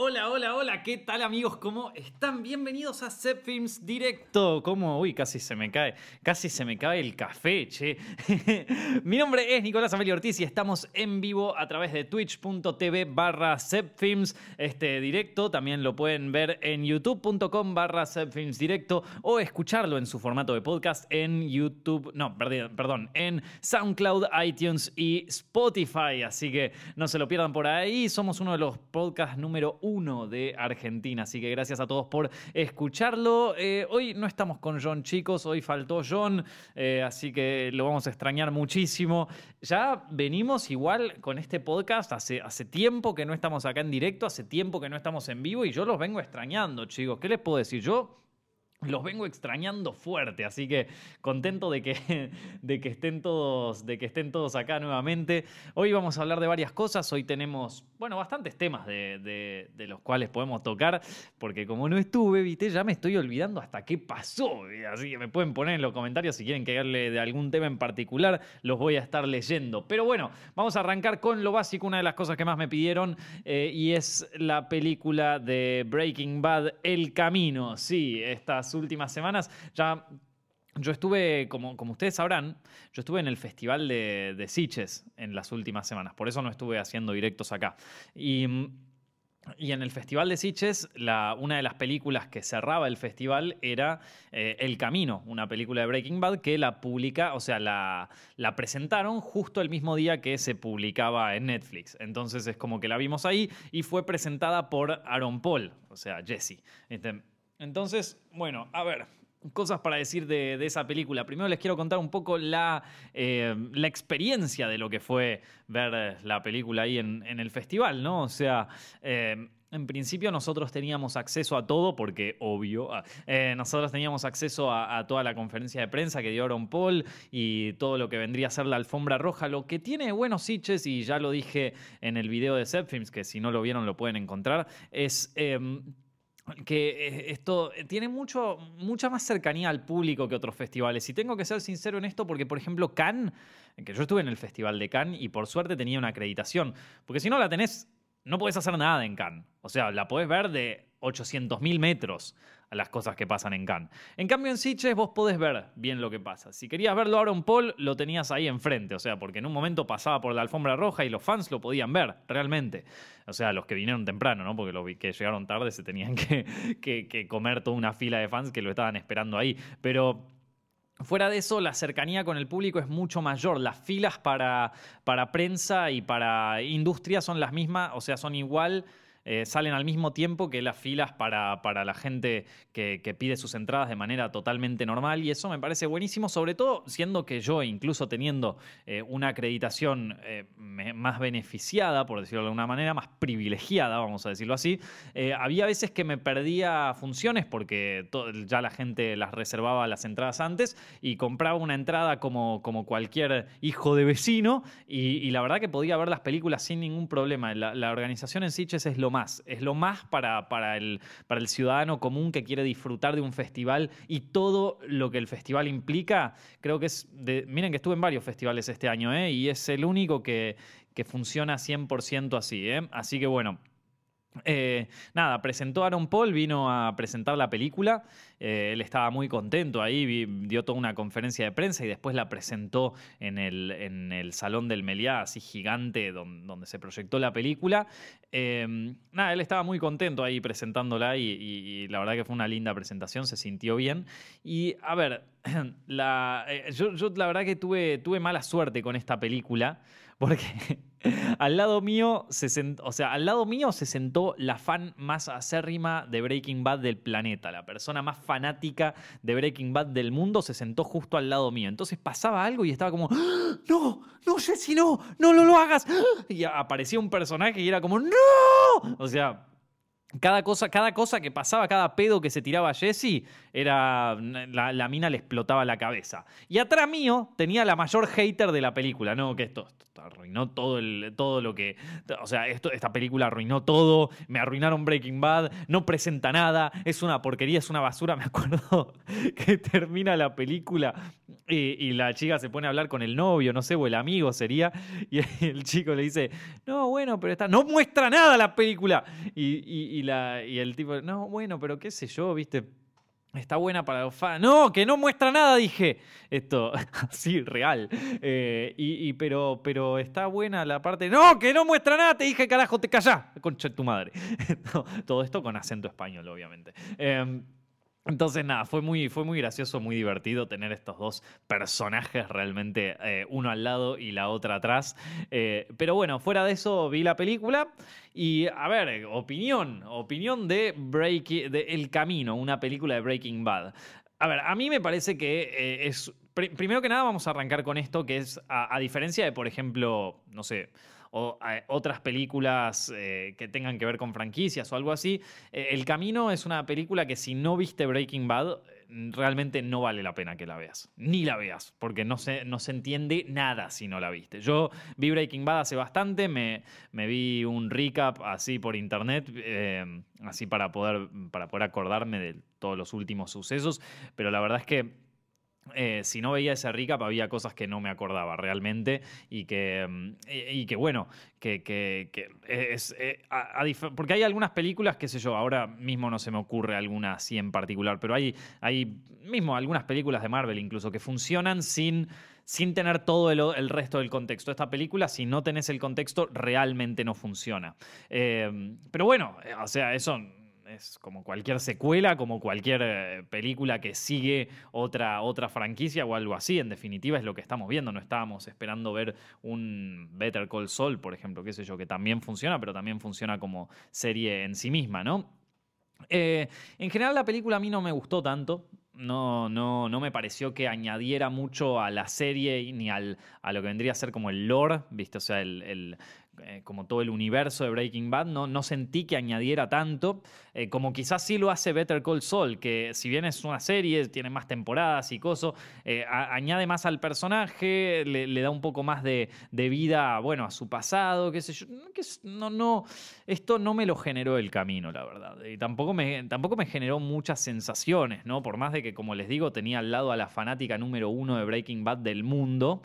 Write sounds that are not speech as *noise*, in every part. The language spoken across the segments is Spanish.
Hola, hola, hola, ¿qué tal amigos? ¿Cómo están? Bienvenidos a Set Films Directo. ¿Cómo? Uy, casi se me cae, casi se me cae el café, che. *laughs* Mi nombre es Nicolás Amelio Ortiz y estamos en vivo a través de twitch.tv barra Films este directo. También lo pueden ver en youtube.com barra Films Directo o escucharlo en su formato de podcast en YouTube, no, perdón, en SoundCloud, iTunes y Spotify. Así que no se lo pierdan por ahí. Somos uno de los podcasts número uno uno de Argentina. Así que gracias a todos por escucharlo. Eh, hoy no estamos con John, chicos, hoy faltó John, eh, así que lo vamos a extrañar muchísimo. Ya venimos igual con este podcast hace, hace tiempo que no estamos acá en directo, hace tiempo que no estamos en vivo y yo los vengo extrañando, chicos. ¿Qué les puedo decir? Yo los vengo extrañando fuerte, así que contento de que, *laughs* de que, estén todos, de que estén todos acá nuevamente. Hoy vamos a hablar de varias cosas, hoy tenemos, bueno, bastantes temas de, los cuales podemos tocar, porque como no estuve, viste, ya me estoy olvidando hasta qué pasó, así que me pueden poner en los comentarios si quieren que de algún tema en particular, los voy a estar leyendo. Pero bueno, vamos a arrancar con lo básico, una de las cosas que más me pidieron, eh, y es la película de Breaking Bad, El Camino, sí, estas últimas semanas. Ya yo estuve, como, como, ustedes sabrán, yo estuve en el Festival de, de Siches en las últimas semanas, por eso no estuve haciendo directos acá. Y y en el Festival de Sitges, una de las películas que cerraba el festival era eh, El Camino, una película de Breaking Bad que la publica, o sea, la, la, presentaron justo el mismo día que se publicaba en Netflix. Entonces es como que la vimos ahí y fue presentada por Aaron Paul, o sea, Jesse. Este, entonces, bueno, a ver, cosas para decir de, esa película. Primero les quiero contar un poco la, eh, experiencia de lo que fue ver la película ahí en, el festival, ¿no? O sea, eh, en principio nosotros teníamos acceso a todo, porque obvio, ah, eh, nosotros teníamos acceso a, toda la conferencia de prensa que dio Aaron Paul y todo lo que vendría a ser la alfombra roja. Lo que tiene buenos sitches, y ya lo dije en el video de Zepfilms, que si no lo vieron lo pueden encontrar, es em, que eh, esto tiene mucho, mucha más cercanía al público que otros festivales. Y tengo que ser sincero en esto porque, por ejemplo, Cannes, que yo estuve en el Festival de Cannes y por suerte tenía una acreditación, porque si no la tenés, no podés hacer nada en Cannes. O sea, la podés ver de 800.000 metros a las cosas que pasan en Cannes. En cambio, en Sitges vos podés ver bien lo que pasa. Si querías verlo a Aaron Paul, lo tenías ahí enfrente. O sea, porque en un momento pasaba por la alfombra roja y los fans lo podían ver, realmente. O sea, los que vinieron temprano, ¿no? Porque los que llegaron tarde se tenían *laughs* que, comer toda una fila de fans que lo estaban esperando ahí. Pero Fuera de eso, la cercanía con el público es mucho mayor. Las filas para, para prensa y para industria son las mismas, o sea, son igual eh, salen al mismo tiempo que las filas para, para la gente que, pide sus entradas de manera totalmente normal y eso me parece buenísimo, sobre todo siendo que yo, incluso teniendo eh, una acreditación eh, más beneficiada, por decirlo de alguna manera, más privilegiada, vamos a decirlo así, había veces que me perdía funciones porque ya la gente las reservaba las entradas antes y compraba una entrada como, como cualquier hijo de vecino y, la verdad que podía ver las películas sin ningún problema. La, la organización en Sitges es lo más es lo más para, para, el, para el ciudadano común que quiere disfrutar de un festival y todo lo que el festival implica. Creo que es, de, miren que estuve en varios festivales este año, ¿eh? y es el único que, que funciona 100% así. ¿eh? Así que bueno. Eh, nada, presentó a Aaron Paul, vino a presentar la película. Eh, él estaba muy contento ahí, dio toda una conferencia de prensa y después la presentó en el, en el Salón del Meliá, así gigante, donde, se proyectó la película. Em, nada, él estaba muy contento ahí presentándola y, la verdad que fue una linda presentación, se sintió bien. Y a ver, *clears throat* eh, yo, la verdad que tuve, tuve mala suerte con esta película *laughs* porque al lado mío se sentó, o sea, al lado mío se sentó la fan más acérrima de Breaking Bad del planeta, la persona más fanática de Breaking Bad del mundo se sentó justo al lado mío. Entonces pasaba algo y estaba como, ¡Ah! no, no, Jesse, no, no, no lo hagas. Y aparecía un personaje y era como, no. O sea, cada cosa, cada cosa que pasaba, cada pedo que se tiraba Jesse, era, la, mina le explotaba la cabeza. Y atrás mío tenía la mayor hater de la película. No, que esto, arruinó todo, el, todo lo que, o sea, esto, esta película arruinó todo, me arruinaron Breaking Bad, no presenta nada, es una porquería, es una basura, *laughs* me acuerdo que termina la película y, la chica se pone a hablar con el novio, no sé, o el amigo sería, y el chico le dice, no, bueno, pero está, no muestra nada la película, y, la, y el tipo, no, bueno, pero qué sé yo, viste Está buena para los fans. No, que no muestra nada, dije. Esto, *laughs* así, real. Eh, y, pero, pero está buena la parte. No, que no muestra nada, te dije, carajo, te callás. Concha de tu madre. *laughs* Todo esto con acento español, obviamente. Eh, entonces, nada, fue muy, fue muy gracioso, muy divertido tener estos dos personajes realmente, eh, uno al lado y la otra atrás. Eh, pero bueno, fuera de eso vi la película y, a ver, opinión, opinión de, Breaking, de El Camino, una película de Breaking Bad. A ver, a mí me parece que eh, es... primero que nada vamos a arrancar con esto, que es, a diferencia de, por ejemplo, no sé o eh, otras películas eh, que tengan que ver con franquicias o algo así. Eh, el Camino es una película que si no viste Breaking Bad, realmente no vale la pena que la veas. Ni la veas, porque no se, no se entiende nada si no la viste. Yo vi Breaking Bad hace bastante, me, me vi un recap así por internet, así para poder, para poder acordarme de todos los últimos sucesos, pero la verdad es que eh, si no veía ese recap, había cosas que no me acordaba realmente y que, mm, y, que bueno, que, es... Eh, porque hay algunas películas, qué sé yo, ahora mismo no se me ocurre alguna así en particular, pero hay, hay mismo algunas películas de Marvel incluso que funcionan sin sin tener todo el, resto del contexto. Esta película, si no tenés el contexto, realmente no funciona. Eh, pero bueno, o sea, eso es como cualquier secuela, como cualquier eh, película que sigue otra, otra franquicia o algo así. En definitiva es lo que estamos viendo. No estábamos esperando ver un Better Call Saul, por ejemplo, qué sé yo, que también funciona, pero también funciona como serie en sí misma, ¿no? Eh, en general la película a mí no me gustó tanto. No, no, no me pareció que añadiera mucho a la serie ni al, a lo que vendría a ser como el lore, ¿viste? O sea, el, eh, como todo el universo de Breaking Bad, no, no sentí que añadiera tanto, eh, como quizás sí lo hace Better Call Saul, que si bien es una serie, tiene más temporadas y cosas, eh, añade más al personaje, le, da un poco más de, vida, bueno, a su pasado, qué sé yo. no, no, esto no me lo generó el camino, la verdad. Y tampoco me, tampoco me generó muchas sensaciones, ¿no? Por más de que, como les digo, tenía al lado a la fanática número uno de Breaking Bad del mundo,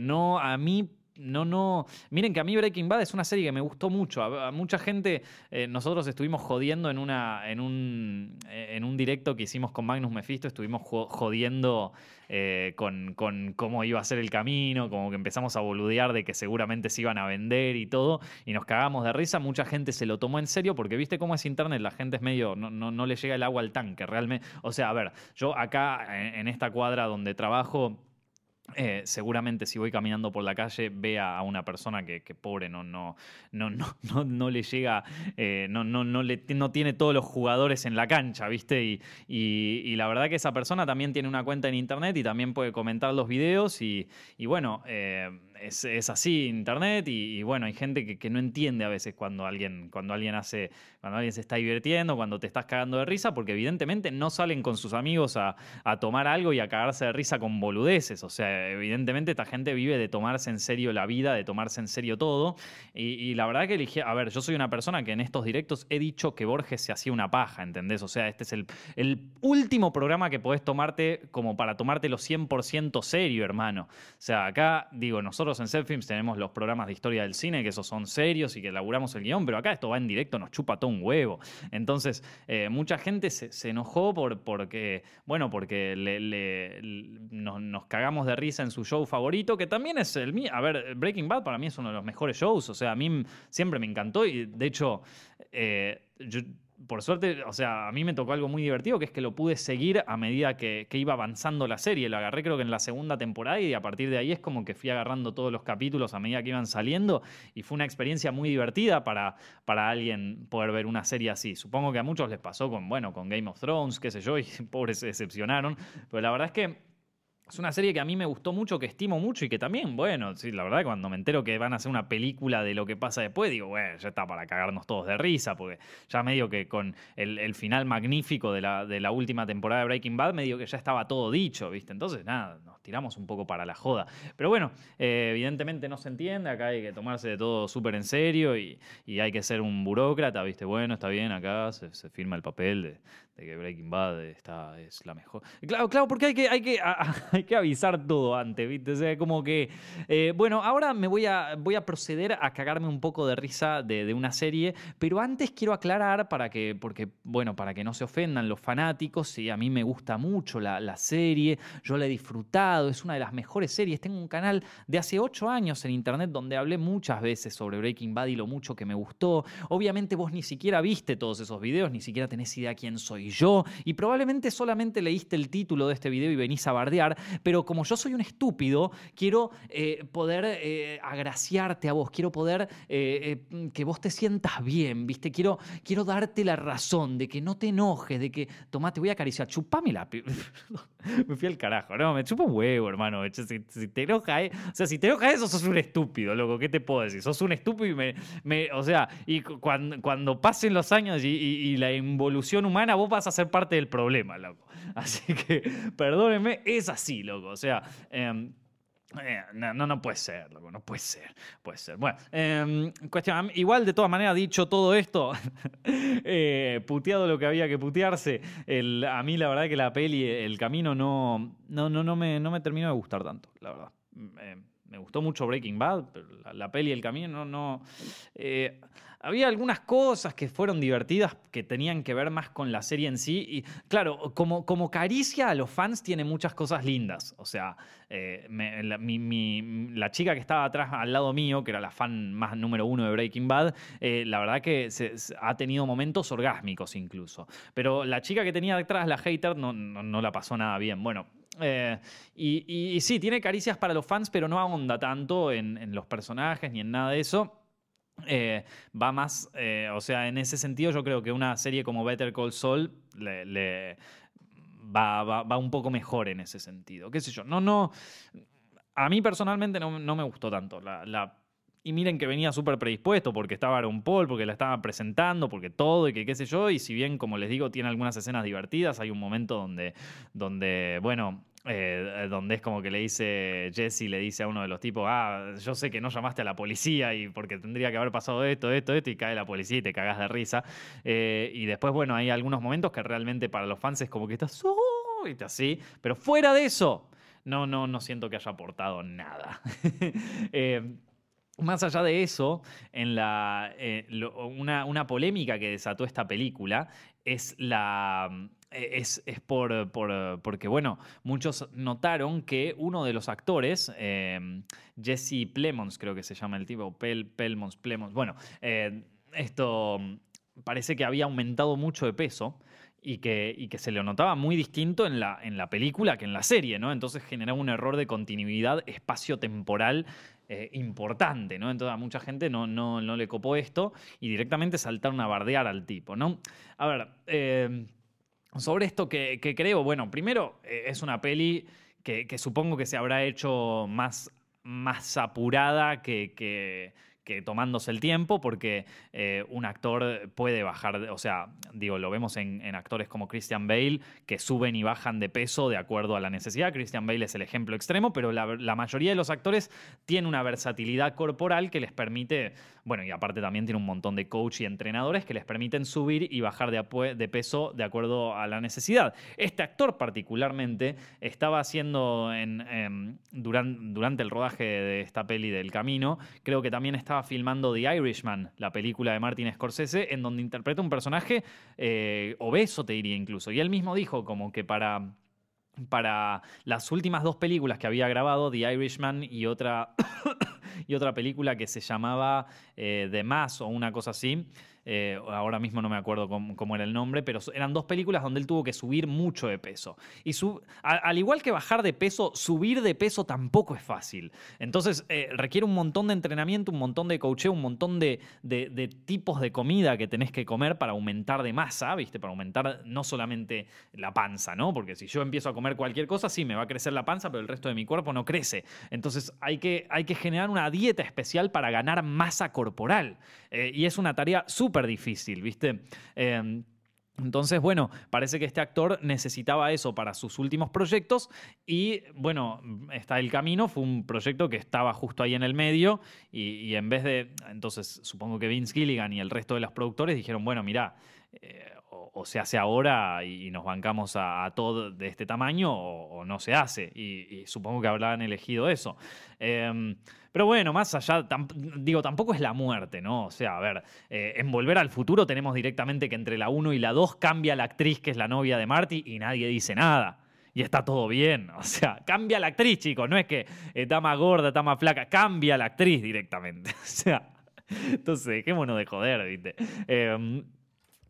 no, a mí no, no. Miren que a mí Breaking Bad es una serie que me gustó mucho. A, mucha gente, eh, nosotros estuvimos jodiendo en, una, en, un, eh, en un directo que hicimos con Magnus Mephisto, estuvimos jodiendo eh, con, con, cómo iba a ser el camino, como que empezamos a boludear de que seguramente se iban a vender y todo, y nos cagamos de risa. Mucha gente se lo tomó en serio porque viste cómo es internet, la gente es medio, no, no, no le llega el agua al tanque, realmente. O sea, a ver, yo acá en esta cuadra donde trabajo, eh, seguramente si voy caminando por la calle vea a una persona que, pobre no, no, no, *laughs* no, no, le llega, eh, no, no, no, le, no tiene todos los jugadores en la cancha, ¿viste? Y, y, la verdad que esa persona también tiene una cuenta en internet y también puede comentar los videos y, y bueno, eh, es, así internet y, bueno, hay gente que, no entiende a veces cuando alguien, cuando alguien hace, cuando alguien se está divirtiendo, cuando te estás cagando de risa, porque evidentemente no salen con sus amigos a, tomar algo y a cagarse de risa con boludeces. O sea, evidentemente esta gente vive de tomarse en serio la vida, de tomarse en serio todo. Y, la verdad que elegí, a ver, yo soy una persona que en estos directos he dicho que Borges se hacía una paja, ¿entendés? O sea, este es el, el último programa que podés tomarte como para tomártelo 100% serio, hermano. O sea, acá digo, nosotros en Selfilms tenemos los programas de historia del cine, que esos son serios y que elaboramos el guion, pero acá esto va en directo, nos chupa todo un huevo. Entonces, eh, mucha gente se, enojó por, porque, bueno, porque nos, cagamos de risa en su show favorito, que también es el mío. A ver, Breaking Bad para mí es uno de los mejores shows, o sea, a mí siempre me encantó y de hecho, eh, yo por suerte, o sea, a mí me tocó algo muy divertido, que es que lo pude seguir a medida que, iba avanzando la serie. Lo agarré creo que en la segunda temporada y a partir de ahí es como que fui agarrando todos los capítulos a medida que iban saliendo y fue una experiencia muy divertida para, para alguien poder ver una serie así. Supongo que a muchos les pasó con, bueno, con Game of Thrones, qué sé yo, y *laughs* pobres se decepcionaron, pero la verdad es que es una serie que a mí me gustó mucho, que estimo mucho y que también, bueno, sí, la verdad, cuando me entero que van a hacer una película de lo que pasa después, digo, bueno, ya está para cagarnos todos de risa, porque ya medio que con el, final magnífico de la, de la, última temporada de Breaking Bad, medio que ya estaba todo dicho, ¿viste? Entonces, nada, nos tiramos un poco para la joda. Pero bueno, eh, evidentemente no se entiende, acá hay que tomarse de todo súper en serio y, hay que ser un burócrata, ¿viste? Bueno, está bien, acá se, se firma el papel de, que Breaking Bad está, es la mejor. Claro, claro, porque hay que, hay que, hay que avisar todo antes, ¿viste? O sea, como que. Eh, bueno, ahora me voy a, voy a proceder a cagarme un poco de risa de, una serie, pero antes quiero aclarar para que, porque, bueno, para que no se ofendan los fanáticos, sí, a mí me gusta mucho la, la serie, yo la he disfrutado, es una de las mejores series. Tengo un canal de hace ocho años en internet donde hablé muchas veces sobre Breaking Bad y lo mucho que me gustó. Obviamente vos ni siquiera viste todos esos videos, ni siquiera tenés idea quién soy yo, y probablemente solamente leíste el título de este video y venís a bardear, pero como yo soy un estúpido, quiero eh, poder eh, agraciarte a vos, quiero poder eh, que vos te sientas bien, ¿viste? Quiero, quiero darte la razón de que no te enojes, de que, tomá, te voy a acariciar, chupame la... *laughs* me fui al carajo, no, me chupa un huevo, hermano, si, te enoja, o sea, si te enoja eso, sos un estúpido, loco, ¿qué te puedo decir? Sos un estúpido y me, o sea, y cuando, cuando pasen los años y, y la involución humana, vos vas a ser parte del problema, loco. *laughs* Así que, perdónenme, es así, loco. O sea, em, eh, no, no, puede ser, loco, no puede ser, puede ser. Bueno, em, cuestión, igual de todas maneras, dicho todo esto, *laughs* eh, puteado lo que había que putearse, el, a mí la verdad que la peli, el camino no, no, no, no, me, no me terminó de gustar tanto, la verdad. Me gustó mucho Breaking Bad, pero la, peli y el camino no... no eh, había algunas cosas que fueron divertidas que tenían que ver más con la serie en sí. Y claro, como, caricia a los fans tiene muchas cosas lindas. O sea, eh, la, chica que estaba atrás al lado mío, que era la fan más número uno de Breaking Bad, eh, la verdad que ha tenido momentos orgásmicos incluso. Pero la chica que tenía detrás, la hater, no, no, la pasó nada bien. Bueno, eh, y, sí, tiene caricias para los fans, pero no ahonda tanto en, los personajes ni en nada de eso. Eh, va más, eh, o sea, en ese sentido yo creo que una serie como Better Call Saul le, va, va, un poco mejor en ese sentido. ¿Qué sé yo? No, no. A mí personalmente no, no me gustó tanto. La, y miren que venía súper predispuesto porque estaba Aaron Paul, porque la estaba presentando, porque todo y que qué sé yo. Y si bien, como les digo, tiene algunas escenas divertidas, hay un momento donde, donde bueno, eh, donde es como que le dice, Jesse le dice a uno de los tipos, ah, yo sé que no llamaste a la policía y porque tendría que haber pasado esto, esto, esto, y cae la policía y te cagas de risa. Eh, y después, bueno, hay algunos momentos que realmente para los fans es como que estás, oh", y así, pero fuera de eso, no, no, no siento que haya aportado nada. *laughs* Eh, más allá de eso, en la, una, una polémica que desató esta película es la eh, es, por, porque, bueno, muchos notaron que uno de los actores, Jesse Plemons, creo que se llama el tipo, Pel, Pelmons, Plemons, bueno, eh, esto parece que había aumentado mucho de peso. Y que, que, se le notaba muy distinto en la, en la película que en la serie, ¿no? Entonces generaba un error de continuidad espacio-temporal eh, importante, ¿no? Entonces a mucha gente no, no, no, le copó esto y directamente saltaron a bardear al tipo, ¿no? A ver, sobre esto que, creo, bueno, primero eh, es una peli que, supongo que se habrá hecho más, más apurada que, que tomándose el tiempo, porque eh, un actor puede bajar, o sea, digo, lo vemos en, actores como Christian Bale, que suben y bajan de peso de acuerdo a la necesidad. Christian Bale es el ejemplo extremo, pero la, mayoría de los actores tiene una versatilidad corporal que les permite, bueno, y aparte también tiene un montón de coach y entrenadores que les permiten subir y bajar de, peso de acuerdo a la necesidad. Este actor particularmente estaba haciendo en, durante, durante el rodaje de esta peli del camino, creo que también estaba filmando The Irishman, la película de Martin Scorsese, en donde interpreta un personaje eh, obeso, te diría incluso. Y él mismo dijo como que para para las últimas dos películas que había grabado, The Irishman y otra, *coughs* y otra película que se llamaba eh, The Mass o una cosa así, eh, ahora mismo no me acuerdo cómo, era el nombre, pero eran dos películas donde él tuvo que subir mucho de peso. Y al igual que bajar de peso, subir de peso tampoco es fácil. Entonces eh, requiere un montón de entrenamiento, un montón de coacheo, un montón de, de, tipos de comida que tenés que comer para aumentar de masa, ¿viste? Para aumentar no solamente la panza, ¿no? Porque si yo empiezo a comer cualquier cosa, sí, me va a crecer la panza, pero el resto de mi cuerpo no crece. Entonces hay que, hay que generar una dieta especial para ganar masa corporal. Eh, y es una tarea súper difícil, ¿viste? Em, entonces, bueno, parece que este actor necesitaba eso para sus últimos proyectos y, bueno, está El Camino, fue un proyecto que estaba justo ahí en el medio y, en vez de, entonces supongo que Vince Gilligan y el resto de los productores dijeron, bueno, mira, eh, o, se hace ahora y, nos bancamos a, todo de este tamaño o, no se hace. Y, supongo que habrán elegido eso. Em, pero bueno, más allá, digo, tampoco es la muerte, ¿no? O sea, a ver, eh, en Volver al Futuro tenemos directamente que entre la 1 y la 2 cambia la actriz que es la novia de Marty y nadie dice nada. Y está todo bien. *laughs* O sea, cambia la actriz, chicos. No es que está más gorda, está más flaca. Cambia la actriz directamente. *laughs* O sea, entonces, qué bueno de joder, ¿viste? Eh,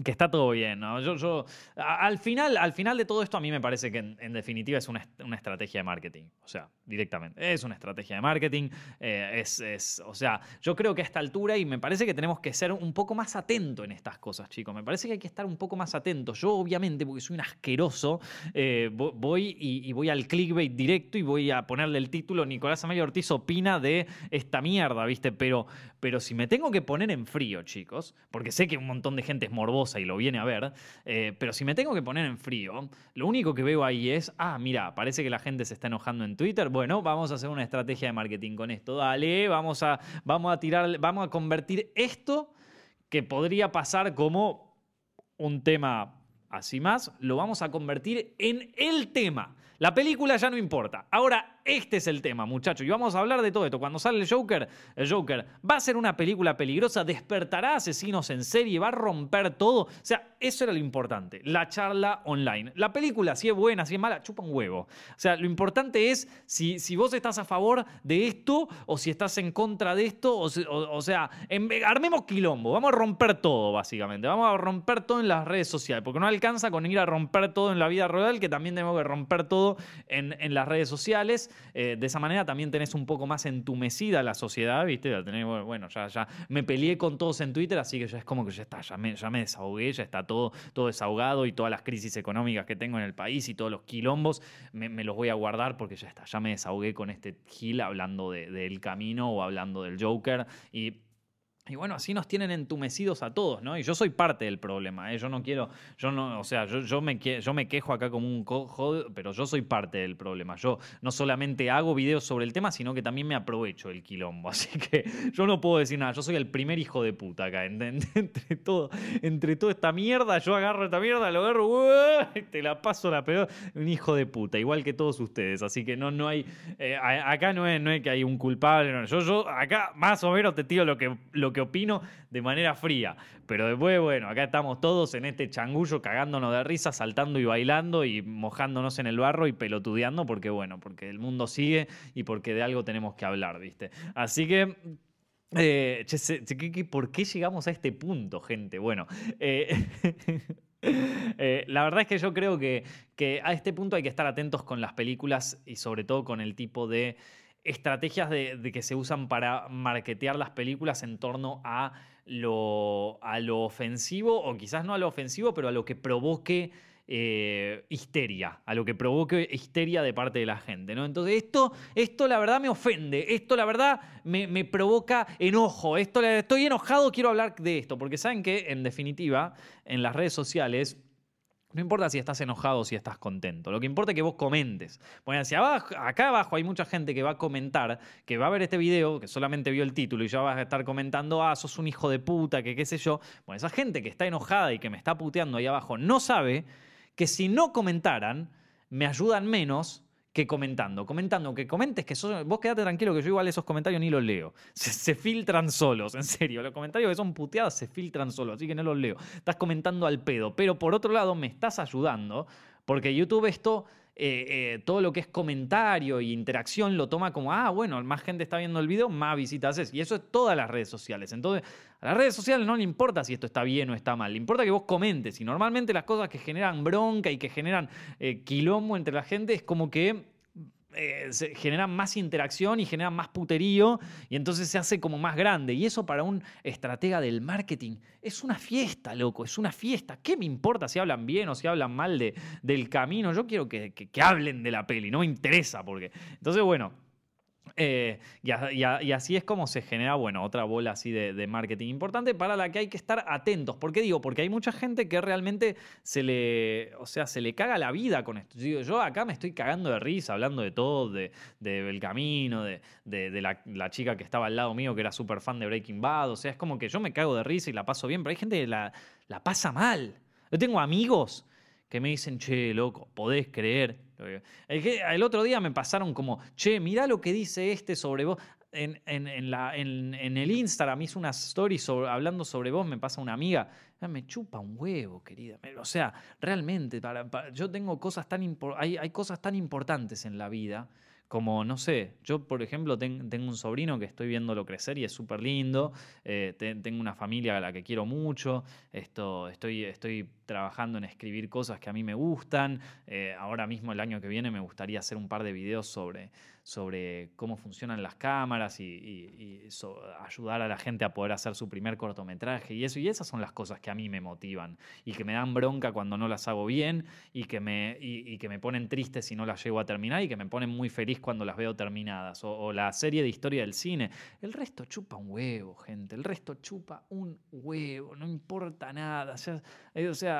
que está todo bien, ¿no? Yo, al, final, al final de todo esto a mí me parece que en, definitiva es una, estrategia de marketing, o sea, directamente, es una estrategia de marketing, eh, es, o sea, yo creo que a esta altura y me parece que tenemos que ser un poco más atentos en estas cosas, chicos, me parece que hay que estar un poco más atentos. Yo obviamente, porque soy un asqueroso, eh, voy y, voy al clickbait directo y voy a ponerle el título Nicolás Amayo Ortiz opina de esta mierda, ¿viste? Pero, pero si me tengo que poner en frío, chicos, porque sé que un montón de gente es morbosa, y lo viene a ver, eh, pero si me tengo que poner en frío, lo único que veo ahí es, ah, mira, parece que la gente se está enojando en Twitter, vamos a hacer una estrategia de marketing con esto, dale, vamos a, vamos a tirar, vamos a convertir esto que podría pasar como un tema así más, lo vamos a convertir en el tema. La película ya no importa. Ahora este es el tema, muchachos. Y vamos a hablar de todo esto. Cuando sale el Joker, el Joker va a ser una película peligrosa, despertará asesinos en serie, va a romper todo. O sea, eso era lo importante. La charla online. La película, si es buena, si es mala, chupa un huevo. O sea, lo importante es si, si vos estás a favor de esto o si estás en contra de esto. O, sea, armemos quilombo. Vamos a romper todo, básicamente. Vamos a romper todo en las redes sociales. Porque no alcanza con ir a romper todo en la vida real, que también tenemos que romper todo en, en las redes sociales. Eh, de esa manera también tenés un poco más entumecida la sociedad, ¿viste? bueno, ya, me peleé con todos en Twitter, así que ya es como que ya está, ya me, ya desahogué, ya está todo, todo desahogado y todas las crisis económicas que tengo en el país y todos los quilombos, me, los voy a guardar porque ya está, ya me desahogué con este Gil hablando del camino o hablando del Joker y y bueno, así nos tienen entumecidos a todos, ¿no? Y yo soy parte del problema, ¿eh? Yo no quiero, yo no, o sea, yo, yo, me, yo me quejo acá como un cojo, pero yo soy parte del problema. Yo no solamente hago videos sobre el tema, sino que también me aprovecho el quilombo. *laughs* Así que yo no puedo decir nada. Yo soy el primer hijo de puta acá. Entre, todo, entre toda esta mierda, yo agarro esta mierda, lo agarro, y te la paso la peor. Un hijo de puta, igual que todos ustedes. Así que no, no hay, eh, acá no es, no es que hay un culpable. Yo, yo acá más o menos te tiro lo que, lo que opino de manera fría. Pero después, bueno, acá estamos todos en este changullo cagándonos de risa, saltando y bailando y mojándonos en el barro y pelotudeando porque, bueno, porque el mundo sigue y porque de algo tenemos que hablar, ¿viste? Así que... Eh, ¿Por qué llegamos a este punto, gente? Bueno, eh, *laughs* eh, la verdad es que yo creo que, que, a este punto hay que estar atentos con las películas y sobre todo con el tipo de estrategias de, que se usan para marketear las películas en torno a lo, a lo ofensivo, o quizás no a lo ofensivo, pero a lo que provoque eh, histeria, a lo que provoque histeria de parte de la gente. ¿no? Entonces, esto, esto la verdad me ofende, esto la verdad me, me provoca enojo, esto, estoy enojado, quiero hablar de esto, porque saben que, en definitiva, en las redes sociales no importa si estás enojado o si estás contento. Lo que importa es que vos comentes. Bueno, hacia abajo, acá abajo hay mucha gente que va a comentar, que va a ver este video, que solamente vio el título y ya vas a estar comentando, ah, sos un hijo de puta, que qué sé yo. Bueno, esa gente que está enojada y que me está puteando ahí abajo no sabe que si no comentaran, me ayudan menos que comentando. Comentando, que comentes, que vos quedate tranquilo que yo igual esos comentarios ni los leo. Se, filtran solos, en serio. Los comentarios que son puteadas se filtran solos, así que no los leo. Estás comentando al pedo. Pero por otro lado, me estás ayudando, porque YouTube esto eh, eh, todo lo que es comentario e interacción lo toma como, ah, bueno, más gente está viendo el video, más visitas es. Y eso es todas las redes sociales. Entonces, a las redes sociales no le importa si esto está bien o está mal, le importa que vos comentes. Y normalmente las cosas que generan bronca y que generan quilombo entre la gente es como que eh, se generan más interacción y generan más puterío y entonces se hace como más grande. Y eso para un estratega del marketing es una fiesta, loco, es una fiesta. ¿Qué me importa si hablan bien o si hablan mal de, del camino? Yo quiero que, que hablen de la peli, no me interesa porque... Entonces, bueno, eh, y, así es como se genera, bueno, otra bola así de, marketing importante para la que hay que estar atentos. ¿Por qué digo? Porque hay mucha gente que realmente se le, o sea, se le caga la vida con esto. Digo, yo acá me estoy cagando de risa hablando de todo, de, El Camino, de, la, chica que estaba al lado mío que era súper fan de Breaking Bad. O sea, es como que yo me cago de risa y la paso bien, pero hay gente que la, la pasa mal. Yo tengo amigos que me dicen, che, loco, podés creer. El, otro día me pasaron como, che, mirá lo que dice este sobre vos. En, el Instagram hice una story hablando sobre vos, me pasa una amiga, ah, me chupa un huevo, querida. O sea, realmente, yo tengo cosas tan, hay, hay cosas tan importantes en la vida como, no sé, yo por ejemplo tengo un sobrino que estoy viéndolo crecer y es súper lindo, eh, tengo una familia a la que quiero mucho, esto, estoy, estoy trabajando en escribir cosas que a mí me gustan, eh, ahora mismo el año que viene me gustaría hacer un par de videos sobre, sobre cómo funcionan las cámaras y, ayudar a la gente a poder hacer su primer cortometraje y eso, y esas son las cosas que a mí me motivan y que me dan bronca cuando no las hago bien y que me, y, que me ponen triste si no las llego a terminar y que me ponen muy feliz cuando las veo terminadas, o, la serie de historia del cine. El resto chupa un huevo, gente, el resto chupa un huevo, no importa nada. O sea,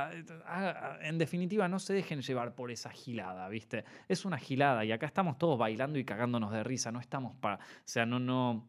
en definitiva, no se dejen llevar por esa gilada, ¿viste? Es una gilada y acá estamos todos bailando y cagándonos de risa, no estamos para, o sea, no, no,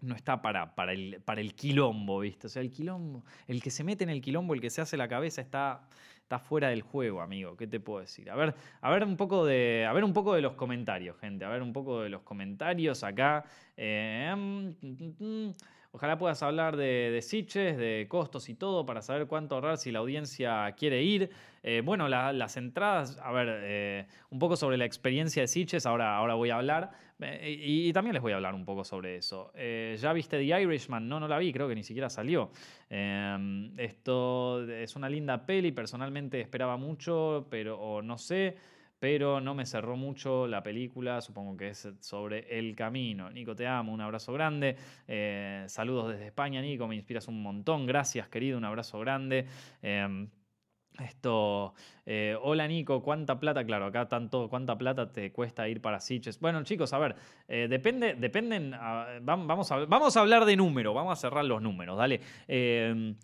no está para, para, el, para el quilombo, ¿viste? O sea, el quilombo, el que se mete en el quilombo, el que se hace la cabeza, está, está fuera del juego, amigo. ¿Qué te puedo decir? A ver, a ver un poco de. A ver un poco de los comentarios, gente. A ver un poco de los comentarios acá. Eh, mm, ojalá puedas hablar de, de Siches, de costos y todo, para saber cuánto ahorrar si la audiencia quiere ir. Eh, bueno, las entradas, a ver, eh, un poco sobre la experiencia de Sitges, ahora, ahora voy a hablar. Eh, y, también les voy a hablar un poco sobre eso. ¿Ya viste The Irishman? No, no la vi, creo que ni siquiera salió. esto es una linda peli, personalmente esperaba mucho, pero no sé pero no me cerró mucho la película, supongo que es sobre el camino. Nico, te amo, un abrazo grande. saludos desde España, Nico, me inspiras un montón. Gracias, querido, un abrazo grande. Esto, eh, hola Nico, ¿cuánta plata? Claro, acá tanto, ¿cuánta plata te cuesta ir para Sitges? Bueno, chicos, a ver, eh, depende, dependen, ah, vamos, a, vamos a hablar de número, vamos a cerrar los números, dale. Em,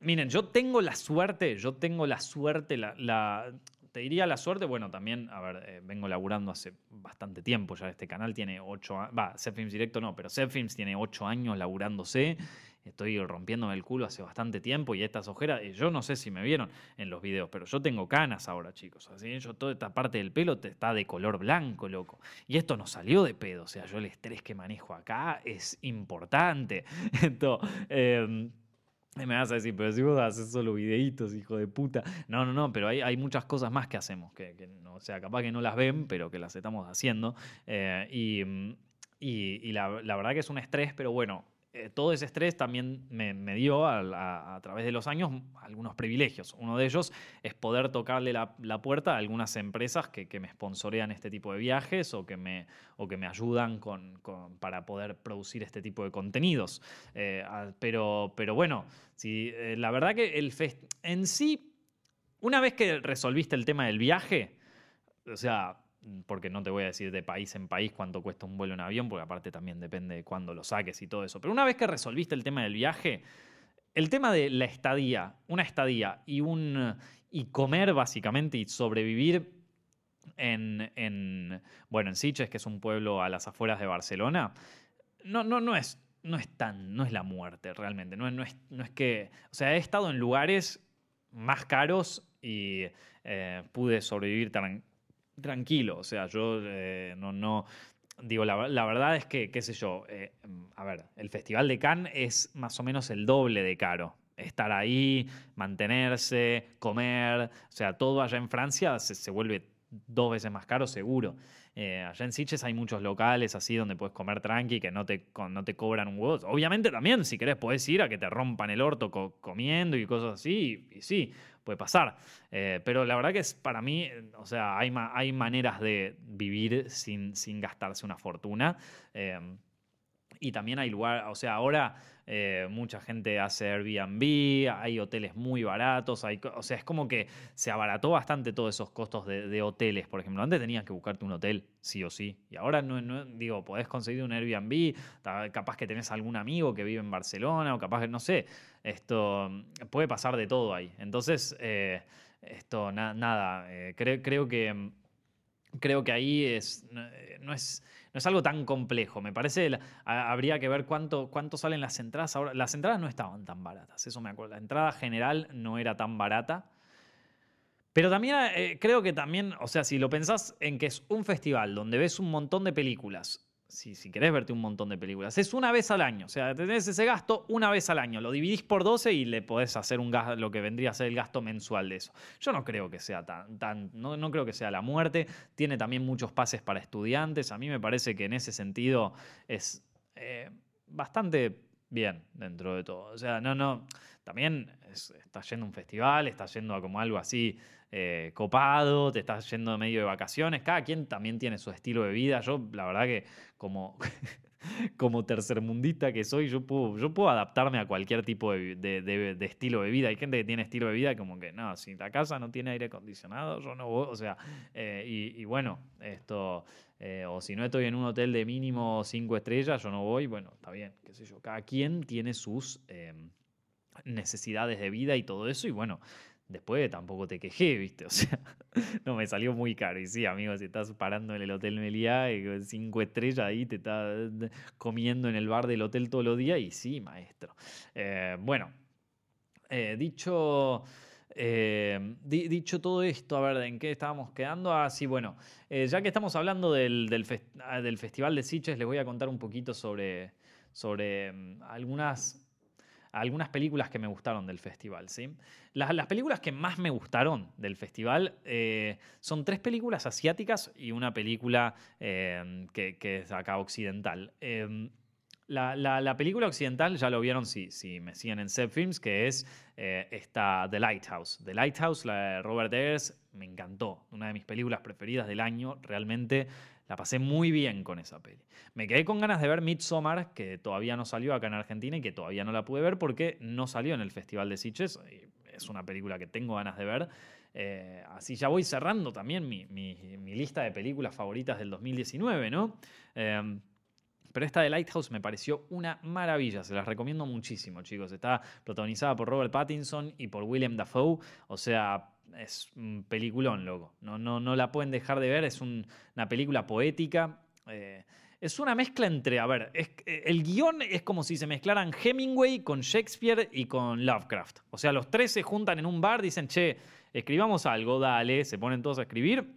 miren, yo tengo la suerte, yo tengo la suerte, la, te diría la suerte, bueno, también, a ver, eh, vengo laburando hace bastante tiempo ya, este canal tiene ocho años, va, Films Directo no, pero Films tiene ocho años laburándose estoy rompiéndome el culo hace bastante tiempo y estas ojeras, yo no sé si me vieron en los videos, pero yo tengo canas ahora, chicos. Así yo toda esta parte del pelo está de color blanco, loco. Y esto no salió de pedo, o sea, yo el estrés que manejo acá es importante. *laughs* Entonces, em, me vas a decir, pero si vos haces solo videitos, hijo de puta. No, no, no, pero hay, hay muchas cosas más que hacemos, que, o sea, capaz que no las ven, pero que las estamos haciendo. Eh, y, y, la, verdad que es un estrés, pero bueno, eh, todo ese estrés también me, dio a, través de los años algunos privilegios. Uno de ellos es poder tocarle la, puerta a algunas empresas que, me sponsorean este tipo de viajes o que me, o que me ayudan con, para poder producir este tipo de contenidos. Eh, pero, pero bueno, si, eh, la verdad que el en sí, una vez que resolviste el tema del viaje, o sea, porque no te voy a decir de país en país cuánto cuesta un vuelo en avión, porque aparte también depende de cuándo lo saques y todo eso. Pero una vez que resolviste el tema del viaje, el tema de la estadía, una estadía y un y comer básicamente y sobrevivir en, en bueno, en Sitges, que es un pueblo a las afueras de Barcelona, no, no, no es no es tan, no es la muerte realmente, no, no, es, no es que, o sea, he estado en lugares más caros y eh, pude sobrevivir tan, tranquilo. O sea, yo eh, no, no. Digo, la, verdad es que, qué sé yo, eh, a ver, el Festival de Cannes es más o menos el doble de caro. Estar ahí, mantenerse, comer, o sea, todo allá en Francia se, vuelve dos veces más caro seguro. Eh, allá en Sitges hay muchos locales así donde puedes comer tranqui, que no te, no te cobran un huevo. Obviamente también, si querés, podés ir a que te rompan el orto comiendo y cosas así, y, sí, puede pasar. Eh, pero la verdad que es para mí, o sea, hay, hay maneras de vivir sin, sin gastarse una fortuna. Eh, y también hay lugar, o sea, ahora eh, mucha gente hace Airbnb, hay hoteles muy baratos, hay, o sea, es como que se abarató bastante todos esos costos de, hoteles, por ejemplo. Antes tenías que buscarte un hotel, sí o sí, y ahora no, digo, podés conseguir un Airbnb, capaz que tenés algún amigo que vive en Barcelona, o capaz que, no sé, esto puede pasar de todo ahí. Entonces, eh, esto, nada, eh, creo que creo que ahí es, no, es, no es algo tan complejo. Me parece, habría que ver cuánto, cuánto salen las entradas. Ahora, las entradas no estaban tan baratas, eso me acuerdo. La entrada general no era tan barata. Pero también eh, creo que también, o sea, si lo pensás en que es un festival donde ves un montón de películas si, si, querés verte un montón de películas. Es una vez al año. O sea, tenés ese gasto una vez al año. Lo dividís por 12 y le podés hacer un gasto, lo que vendría a ser el gasto mensual de eso. Yo no creo que sea tan. tan no, no, creo que sea la muerte. Tiene también muchos pases para estudiantes. A mí me parece que en ese sentido es eh, bastante bien dentro de todo. O sea, no, no. También está yendo a un festival, está yendo a como algo así eh, copado, te estás yendo medio de vacaciones. Cada quien también tiene su estilo de vida. Yo, la verdad que como, *laughs* como tercermundista que soy, yo puedo, yo puedo adaptarme a cualquier tipo de, estilo de vida. Hay gente que tiene estilo de vida como que, no, si la casa no tiene aire acondicionado, yo no voy. O sea, eh, y, bueno, esto... Eh, o si no estoy en un hotel de mínimo cinco estrellas, yo no voy, bueno, está bien, qué sé yo. Cada quien tiene sus necesidades de vida y todo eso, y bueno, Después tampoco te quejé, ¿viste? *laughs* O sea, no me salió muy caro. Y sí, amigo, si estás parando en el Hotel Meliá, y cinco estrellas ahí, te estás comiendo en el bar del hotel todos los días, y sí, maestro. Eh, bueno, eh, dicho. Eh, dicho todo esto, a ver, ¿en qué estábamos quedando? Ah, sí, bueno, ya que estamos hablando del, del, ah, Festival de Sitges, les voy a contar un poquito sobre, sobre mm, algunas algunas películas que me gustaron del festival. ¿sí? Las, películas que más me gustaron del festival eh, son tres películas asiáticas y una película eh, que, es acá occidental. Em, la, película occidental ya lo vieron si, si me siguen en Set Films, que es eh, esta The Lighthouse. The Lighthouse, la de Robert Eggers, me encantó. Una de mis películas preferidas del año. Realmente la pasé muy bien con esa peli. Me quedé con ganas de ver Midsommar, que todavía no salió acá en Argentina y que todavía no la pude ver porque no salió en el Festival de Sitges. Es una película que tengo ganas de ver. Eh, así ya voy cerrando también mi, lista de películas favoritas del 2019, ¿no? Em, pero esta de Lighthouse me pareció una maravilla, se las recomiendo muchísimo, chicos. Está protagonizada por Robert Pattinson y por William Dafoe, o sea, es un peliculón, loco. No, no, no la pueden dejar de ver, es una película poética. Eh, es una mezcla entre, a ver, eh, el guion es como si se mezclaran Hemingway con Shakespeare y con Lovecraft. O sea, los tres se juntan en un bar, dicen, che, escribamos algo, dale, se ponen todos a escribir,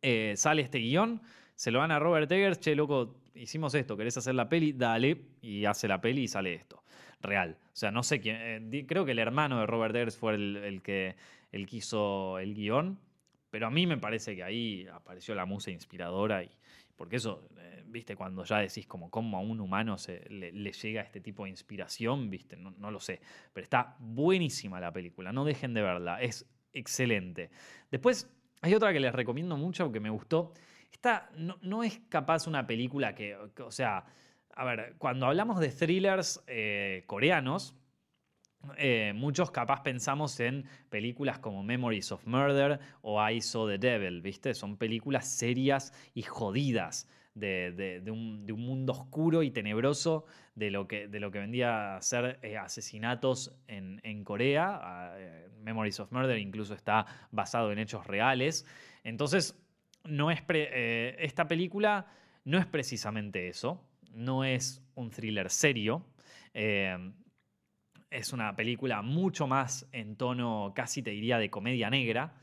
eh, sale este guion, se lo dan a Robert Eggers, che, loco, hicimos esto, ¿querés hacer la peli? Dale, y hace la peli y sale esto. Real. O sea, no sé quién, creo que el hermano de Robert Eggers fue el que él quiso el guion, pero a mí me parece que ahí apareció la musa inspiradora y porque eso, eh, viste, cuando ya decís como cómo a un humano se, le, llega este tipo de inspiración, viste, no, lo sé, pero está buenísima la película, no dejen de verla, es excelente. Después hay otra que les recomiendo mucho, que me gustó, esta no, es capaz una película que, o sea, a ver, cuando hablamos de thrillers eh, coreanos, eh, muchos capaz pensamos en películas como Memories of Murder o I Saw the Devil, ¿viste? Son películas serias y jodidas de, un, mundo oscuro y tenebroso de lo que, de lo que vendía a ser eh, asesinatos en, Corea. Ah, eh, Memories of Murder incluso está basado en hechos reales. Entonces, no es esta película no es precisamente eso, no es un thriller serio es una película mucho más en tono, casi te diría, de comedia negra.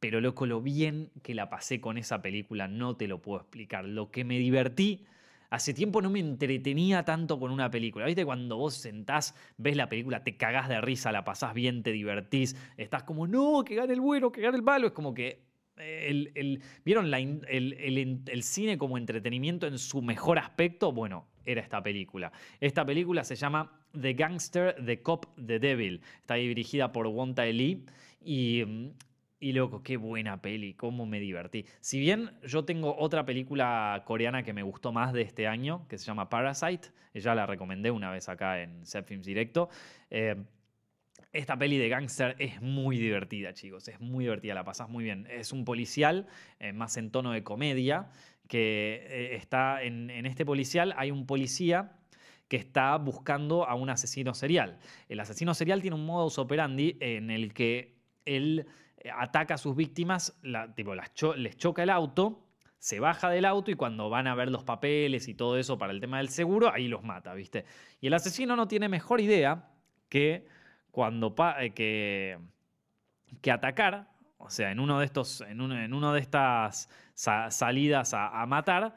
Pero loco, lo bien que la pasé con esa película, no te lo puedo explicar. Lo que me divertí, hace tiempo no me entretenía tanto con una película. ¿Viste? Cuando vos sentás, ves la película, te cagás de risa, la pasás bien, te divertís, estás como, no, que gane el bueno, que gane el malo. Es como que ¿Vieron el, cine como entretenimiento en su mejor aspecto? Bueno, era esta película. Esta película se llama The Gangster, The Cop, The Devil. Está dirigida por Wonta Lee y, y loco, qué buena peli, cómo me divertí. Si bien yo tengo otra película coreana que me gustó más de este año, que se llama Parasite, ya la recomendé una vez acá en Set Films Directo. Eh, esta peli de gangster es muy divertida, chicos. Es muy divertida, la pasás muy bien. Es un policial, eh, más en tono de comedia, que eh, está en, este policial. Hay un policía que está buscando a un asesino serial. El asesino serial tiene un modus operandi en el que él eh, ataca a sus víctimas, tipo, les choca el auto, se baja del auto y cuando van a ver los papeles y todo eso para el tema del seguro, ahí los mata, ¿viste? Y el asesino no tiene mejor idea que cuando eh, que, que atacar, o sea, en uno de estos, en, en uno de estas salidas a, matar,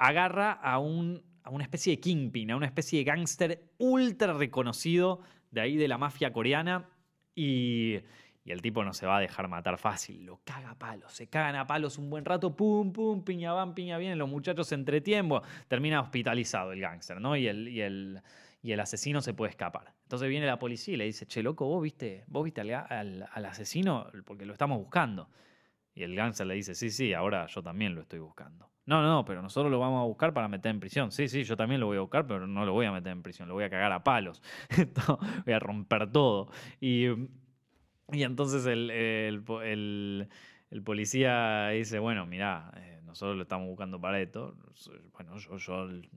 agarra a, un, a una especie de kingpin, a una especie de gángster ultra reconocido de ahí de la mafia coreana y, el tipo no se va a dejar matar fácil, lo caga a palos, se cagan a palos un buen rato, pum, pum, piña van, piña vienen, los muchachos se entretienen, termina hospitalizado el gángster, ¿no? Y el, y el, y el asesino se puede escapar. Entonces viene la policía y le dice, che, loco, vos viste, vos viste al, asesino porque lo estamos buscando. Y el gángster le dice, sí, sí, ahora yo también lo estoy buscando. No, no, no, pero nosotros lo vamos a buscar para meter en prisión. Sí, sí, yo también lo voy a buscar, pero no lo voy a meter en prisión, lo voy a cagar a palos. *laughs* voy a romper todo. Y, entonces el, policía dice, bueno, mirá, eh, nosotros lo estamos buscando para esto. Bueno, yo el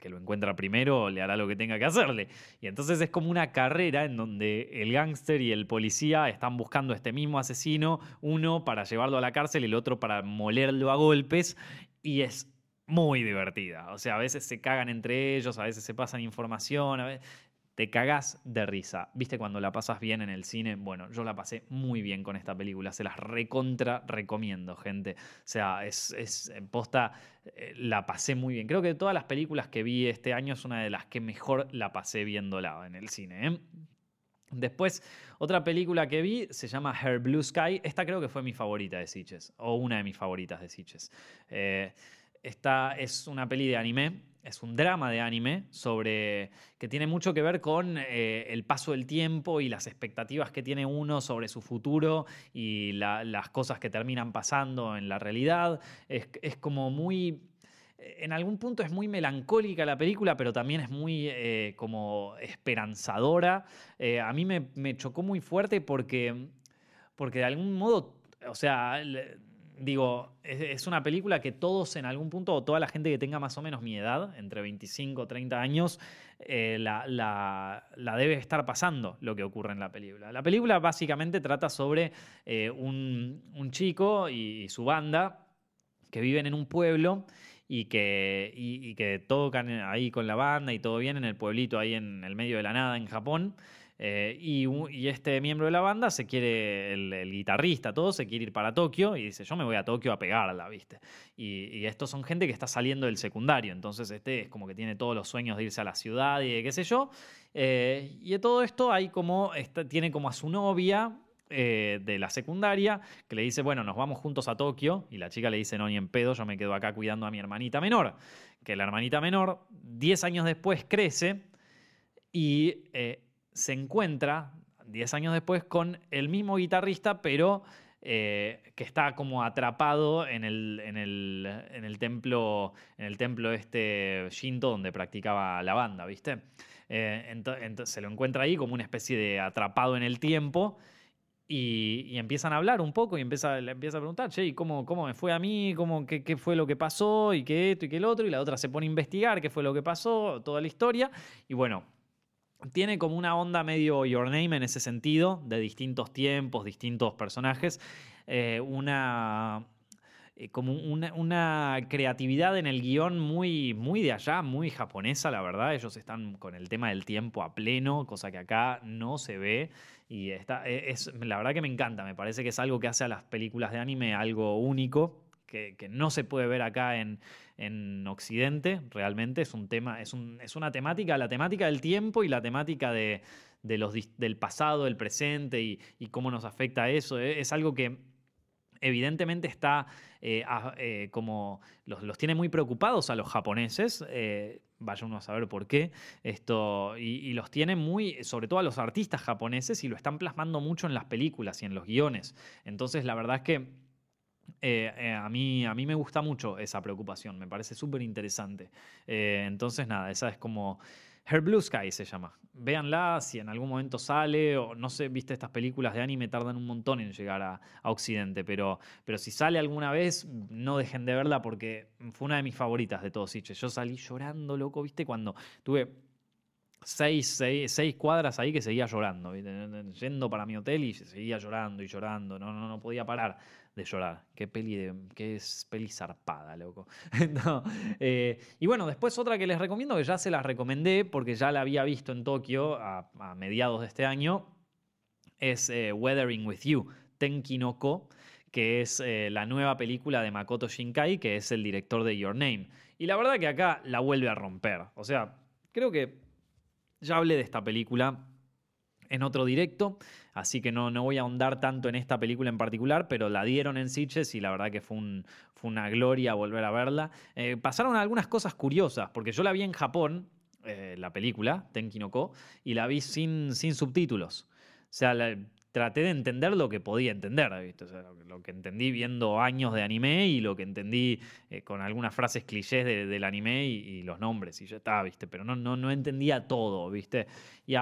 que lo encuentra primero le hará lo que tenga que hacerle. Y entonces es como una carrera en donde el gángster y el policía están buscando a este mismo asesino, uno para llevarlo a la cárcel y el otro para molerlo a golpes. Y es muy divertida. O sea, a veces se cagan entre ellos, a veces se pasan información, a veces te cagás de risa. ¿Viste cuando la pasas bien en el cine? Bueno, yo la pasé muy bien con esta película. Se las recontra recomiendo, gente. O sea, es, es posta, eh, la pasé muy bien. Creo que de todas las películas que vi este año es una de las que mejor la pasé viéndola en el cine. ¿eh? Después, otra película que vi se llama Her Blue Sky. Esta creo que fue mi favorita de Sitches, o una de mis favoritas de Sitches. Eh, esta es una peli de anime es un drama de anime sobre que tiene mucho que ver con eh, el paso del tiempo y las expectativas que tiene uno sobre su futuro y las cosas que terminan pasando en la realidad. Es, como muy en algún punto es muy melancólica la película, pero también es muy eh, como esperanzadora. Eh, a mí me, chocó muy fuerte porque, porque de algún modo, o sea, digo, es, una película que todos en algún punto, o toda la gente que tenga más o menos mi edad, entre 25 o 30 años, eh, la, debe estar pasando lo que ocurre en la película. La película básicamente trata sobre eh, un, chico y, su banda que viven en un pueblo y que, y que tocan ahí con la banda y todo bien en el pueblito ahí en el medio de la nada en Japón. Eh, y, este miembro de la banda se quiere, el, guitarrista, todo, se quiere ir para Tokio y dice, yo me voy a Tokio a pegarla, ¿viste? Y, y, estos son gente que está saliendo del secundario, entonces este es como que tiene todos los sueños de irse a la ciudad y de qué sé yo. Eh, y de todo esto hay como, tiene como a su novia, eh, de la secundaria que le dice, bueno, nos vamos juntos a Tokio. Y la chica le dice, no, ni en pedo, yo me quedo acá cuidando a mi hermanita menor. Que la hermanita menor, 10 años después, crece y se encuentra 10 años después con el mismo guitarrista, pero eh, que está como atrapado en el, en el, templo, en el templo este Shinto donde practicaba la banda, ¿viste? Eh, se lo encuentra ahí como una especie de atrapado en el tiempo. Y, empiezan a hablar un poco y empieza, le empieza a preguntar, che, cómo, cómo me fue a mí? ¿Cómo, qué, ¿Qué fue lo que pasó? ¿Y qué esto y qué el otro? Y la otra se pone a investigar qué fue lo que pasó, toda la historia. Y bueno, tiene como una onda medio Your Name en ese sentido, de distintos tiempos, distintos personajes. Eh, una, eh, como una, creatividad en el guion muy, muy de allá, muy japonesa, la verdad. Ellos están con el tema del tiempo a pleno, cosa que acá no se ve. Y está, e, es, la verdad que me encanta, me parece que es algo que hace a las películas de anime algo único que, no se puede ver acá en, Occidente, realmente es un tema, es, es, una temática, la temática del tiempo y la temática de, los, del pasado, del presente y, cómo nos afecta eso. Eh, es algo que evidentemente está eh, eh, como los, tiene muy preocupados a los japoneses. Eh, vaya uno a saber por qué. Esto, y, los tiene muy, sobre todo a los artistas japoneses, y lo están plasmando mucho en las películas y en los guiones. Entonces, la verdad es que. a, mí, a mí me gusta mucho esa preocupación, me parece súper interesante. entonces, nada, esa es como Her Blue Sky se llama. Véanla si en algún momento sale, o no sé, viste, estas películas de anime tardan un montón en llegar a, Occidente, pero, pero si sale alguna vez, no dejen de verla porque fue una de mis favoritas de todos Sitches. Yo salí llorando, loco, viste, cuando tuve seis, seis, cuadras ahí que seguía llorando, yendo para mi hotel y seguía llorando y llorando, no, no, no podía parar de llorar. Qué peli, de, qué es peli zarpada, loco. *laughs* Eh, y bueno, después otra que les recomiendo, que ya se las recomendé porque ya la había visto en Tokio a, mediados de este año, es eh, Weathering with You, Tenki no que es eh, la nueva película de Makoto Shinkai, que es el director de Your Name. Y la verdad que acá la vuelve a romper. O sea, creo que ya hablé de esta película en otro directo, así que no, no voy a ahondar tanto en esta película en particular, pero la dieron en Sitges y la verdad que fue, un, fue una gloria volver a verla. Eh, pasaron algunas cosas curiosas, porque yo la vi en Japón, eh, la película, Tenki no Ko, y la vi sin, sin subtítulos. O sea, la, traté de entender lo que podía entender, lo que entendí viendo años de anime y lo que entendí eh, con algunas frases clichés del anime y, los nombres, y ya está, ¿viste? Pero no, no, no entendía todo, ¿viste? Y,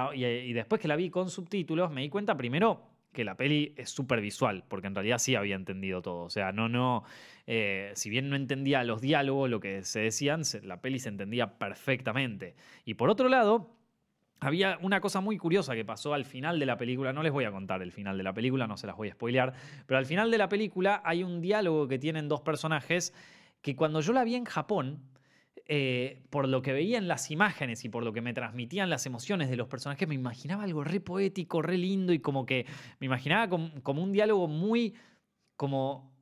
después que la vi con subtítulos me di cuenta primero que la peli es súper visual, porque en realidad sí había entendido todo. O sea, no, no. Eh, si bien no entendía los diálogos, lo que se decían, la peli se entendía perfectamente. Y por otro lado, había una cosa muy curiosa que pasó al final de la película, no les voy a contar el final de la película, no se las voy a spoilear, pero al final de la película hay un diálogo que tienen dos personajes que cuando yo la vi en Japón, eh, por lo que veía en las imágenes y por lo que me transmitían las emociones de los personajes, me imaginaba algo re poético, re lindo y como que me imaginaba como, un diálogo muy como,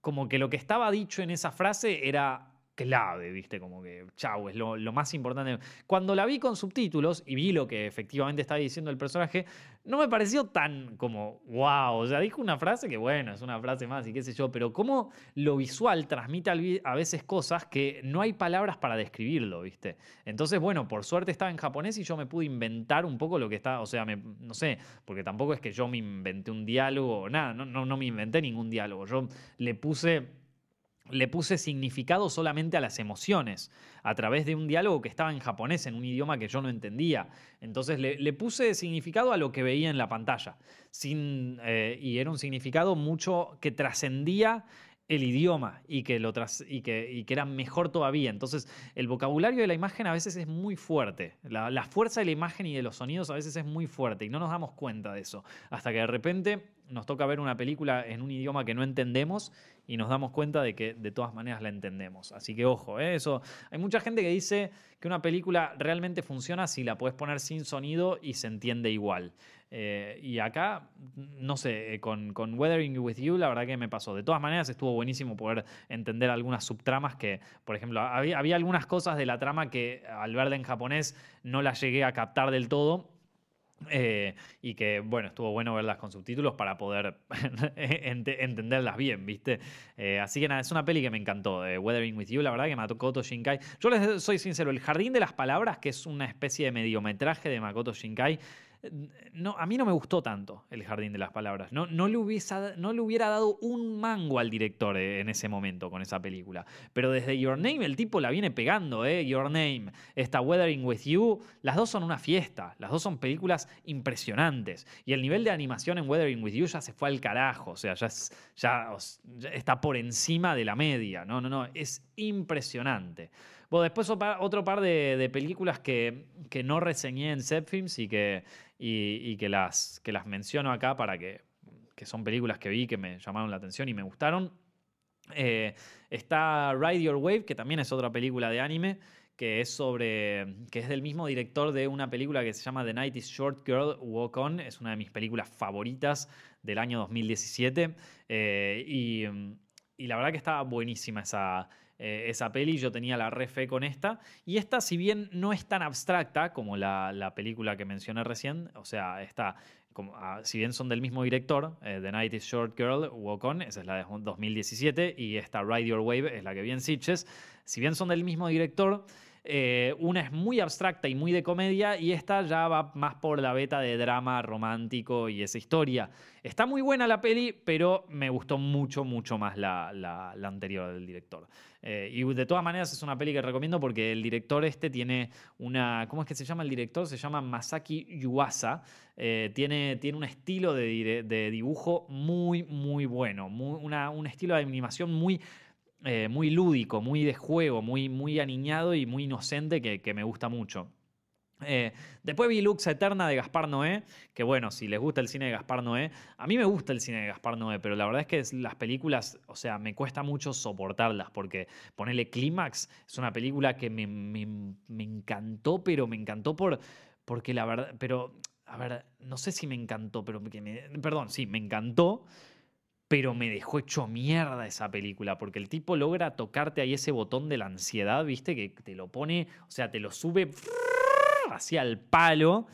como que lo que estaba dicho en esa frase era clave, ¿viste? Como que, chau, es lo, más importante. Cuando la vi con subtítulos y vi lo que efectivamente estaba diciendo el personaje, no me pareció tan como, wow, o sea, dijo una frase que, bueno, es una frase más y qué sé yo, pero como lo visual transmite a veces cosas que no hay palabras para describirlo, ¿viste? Entonces, bueno, por suerte estaba en japonés y yo me pude inventar un poco lo que está, o sea, no sé, porque tampoco es que yo me inventé un diálogo, nada, no, no, no me inventé ningún diálogo, yo le puse le puse significado solamente a las emociones, a través de un diálogo que estaba en japonés, en un idioma que yo no entendía. Entonces le, puse significado a lo que veía en la pantalla. Sin, eh, y era un significado mucho que trascendía el idioma y que, lo y, que, y que era mejor todavía. Entonces, el vocabulario de la imagen a veces es muy fuerte. La, la, fuerza de la imagen y de los sonidos a veces es muy fuerte y no nos damos cuenta de eso. Hasta que de repente nos toca ver una película en un idioma que no entendemos y nos damos cuenta de que de todas maneras la entendemos. Así que ojo, ¿eh? eso. Hay mucha gente que dice que una película realmente funciona si la puedes poner sin sonido y se entiende igual. Eh, y acá, no sé, eh, con, con, Weathering With You, la verdad que me pasó. De todas maneras, estuvo buenísimo poder entender algunas subtramas que, por ejemplo, había, había algunas cosas de la trama que al verla en japonés no las llegué a captar del todo eh, y que, bueno, estuvo bueno verlas con subtítulos para poder *laughs* entenderlas bien, ¿viste? Eh, así que nada, es una peli que me encantó, eh, Weathering With You, la verdad que Makoto Shinkai. Yo les soy sincero, El Jardín de las Palabras, que es una especie de mediometraje de Makoto Shinkai, no, a mí no me gustó tanto El Jardín de las Palabras. No, no, le hubiese, no le hubiera dado un mango al director eh, en ese momento con esa película. Pero desde Your Name el tipo la viene pegando, ¿eh? Your Name, esta Weathering With You, las dos son una fiesta. Las dos son películas impresionantes. Y el nivel de animación en Weathering With You ya se fue al carajo. O sea, ya, ya, está por encima de la media. No, no, no. Es impresionante. Bueno, después otro par de, películas que, que, no reseñé en Zepfilms y que, y, que, las, que las menciono acá para que, que son películas que vi que me llamaron la atención y me gustaron. Eh, está Ride Your Wave, que también es otra película de anime, que es sobre. que es del mismo director de una película que se llama The Night is Short Girl Walk On. Es una de mis películas favoritas del año 2017. Eh, y, y, la verdad que estaba buenísima esa, eh, esa peli, yo tenía la re fe con esta. Y esta, si bien no es tan abstracta como la, película que mencioné recién, o sea, esta como, ah, si bien son del mismo director, eh, The Night is Short Girl, Walk On, esa es la de 2017, y esta Ride Your Wave es la que vi en Sitches, si bien son del mismo director, eh, una es muy abstracta y muy de comedia y esta ya va más por la beta de drama romántico y esa historia. Está muy buena la peli, pero me gustó mucho, mucho más la, anterior del director. Eh, y de todas maneras es una peli que recomiendo porque el director este tiene una... ¿Cómo es que se llama el director? Se llama Masaki Yuasa. Eh, tiene, tiene un estilo de, dibujo muy, muy bueno. un estilo de animación muy eh, muy lúdico, muy de juego, muy, muy aniñado y muy inocente que, me gusta mucho. Eh, después vi Lux Eterna de Gaspar Noé, que bueno, si les gusta el cine de Gaspar Noé, a mí me gusta el cine de Gaspar Noé, pero la verdad es que las películas, o sea, me cuesta mucho soportarlas, porque ponerle Clímax es una película que me, encantó, pero me encantó por, porque la verdad, pero, a ver, no sé si me encantó, pero que me, perdón, sí, me encantó, pero me dejó hecho mierda esa película, porque el tipo logra tocarte ahí ese botón de la ansiedad, ¿viste? Que te lo pone, o sea, te lo sube hacia el palo.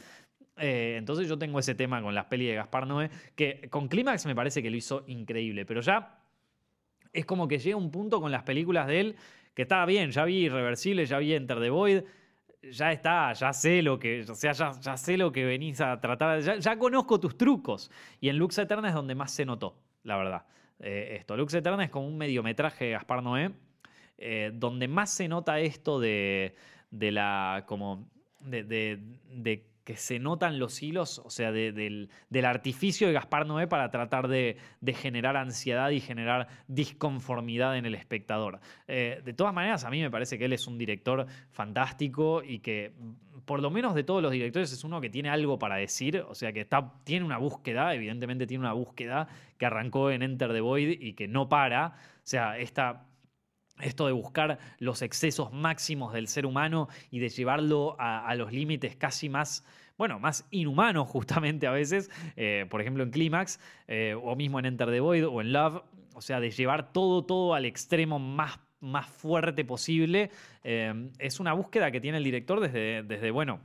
Eh, entonces yo tengo ese tema con las pelis de Gaspar Noé, que con Clímax me parece que lo hizo increíble, pero ya es como que llega un punto con las películas de él que está bien, ya vi Irreversible, ya vi Enter the Void, ya está, ya sé lo que, o sea, ya, sé lo que venís a tratar, ya, ya conozco tus trucos. Y en Lux Eterna es donde más se notó la verdad. Eh, esto, Lux Eterna es como un mediometraje de Gaspar Noé, eh, donde más se nota esto de, de la, como, de, de, que se notan los hilos, o sea, del, del, artificio de Gaspar Noé para tratar de, generar ansiedad y generar disconformidad en el espectador. Eh, de todas maneras, a mí me parece que él es un director fantástico y que por lo menos de todos los directores, es uno que tiene algo para decir, o sea, que está, tiene una búsqueda, evidentemente tiene una búsqueda que arrancó en Enter the Void y que no para. O sea, esta, esto de buscar los excesos máximos del ser humano y de llevarlo a, los límites casi más, bueno, más inhumanos justamente a veces, eh, por ejemplo en Clímax, eh, o mismo en Enter the Void o en Love, o sea, de llevar todo, todo al extremo más más fuerte posible. Eh, es una búsqueda que tiene el director desde, desde, bueno,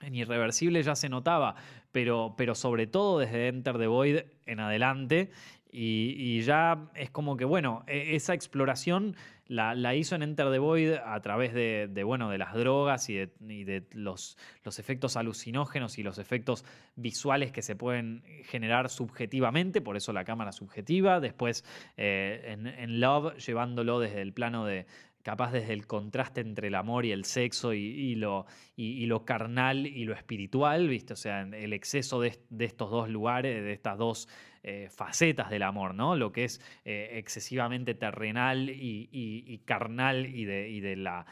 en Irreversible ya se notaba, pero, pero sobre todo desde Enter the Void en adelante. Y, ya es como que, bueno, e, esa exploración la, hizo en Enter the Void a través de, bueno, de las drogas y de, los, los, efectos alucinógenos y los efectos visuales que se pueden generar subjetivamente, por eso la cámara subjetiva. Después eh, en, Love, llevándolo desde el plano de, capaz desde el contraste entre el amor y el sexo y, lo, y, lo, carnal y lo espiritual, ¿viste? O sea, el exceso de, estos dos lugares, de estas dos eh, facetas del amor, ¿no? Lo que es eh, excesivamente terrenal y, carnal y de, la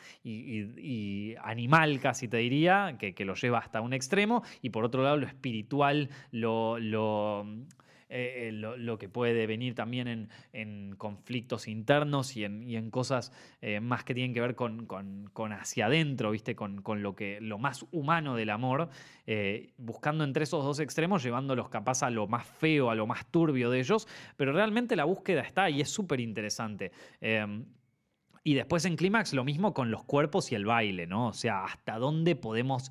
animal, casi te diría, que, lo lleva hasta un extremo, y por otro lado lo espiritual, lo eh, eh, lo, que puede venir también en, conflictos internos y en, cosas eh, más que tienen que ver con, hacia adentro, ¿viste? Con, lo, que, lo más humano del amor, buscando entre esos dos extremos, llevándolos capaz a lo más feo, a lo más turbio de ellos, pero realmente la búsqueda está y es súper interesante. Em, y después en Clímax lo mismo con los cuerpos y el baile, ¿no? O sea, hasta dónde podemos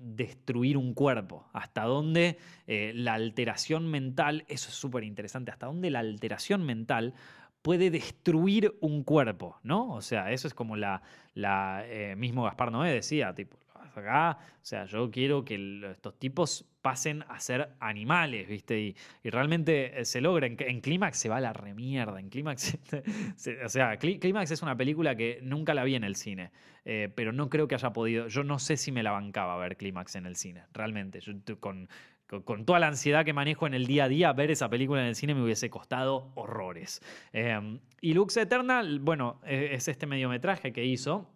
destruir un cuerpo, hasta dónde eh, la alteración mental, eso es súper interesante, hasta dónde la alteración mental puede destruir un cuerpo, ¿no? O sea, eso es como la, la eh, mismo Gaspar Noé decía, tipo, acá, o sea, yo quiero que estos tipos pasen a ser animales, ¿viste? Y, realmente eh, se logra. En, Clímax se va a la remierda. En Clímax, *laughs* o sea, Clímax es una película que nunca la vi en el cine, eh, pero no creo que haya podido. Yo no sé si me la bancaba ver Clímax en el cine, realmente. Yo, con, con, toda la ansiedad que manejo en el día a día, ver esa película en el cine me hubiese costado horrores. Em, y Lux Eternal, bueno, e, es este mediometraje que hizo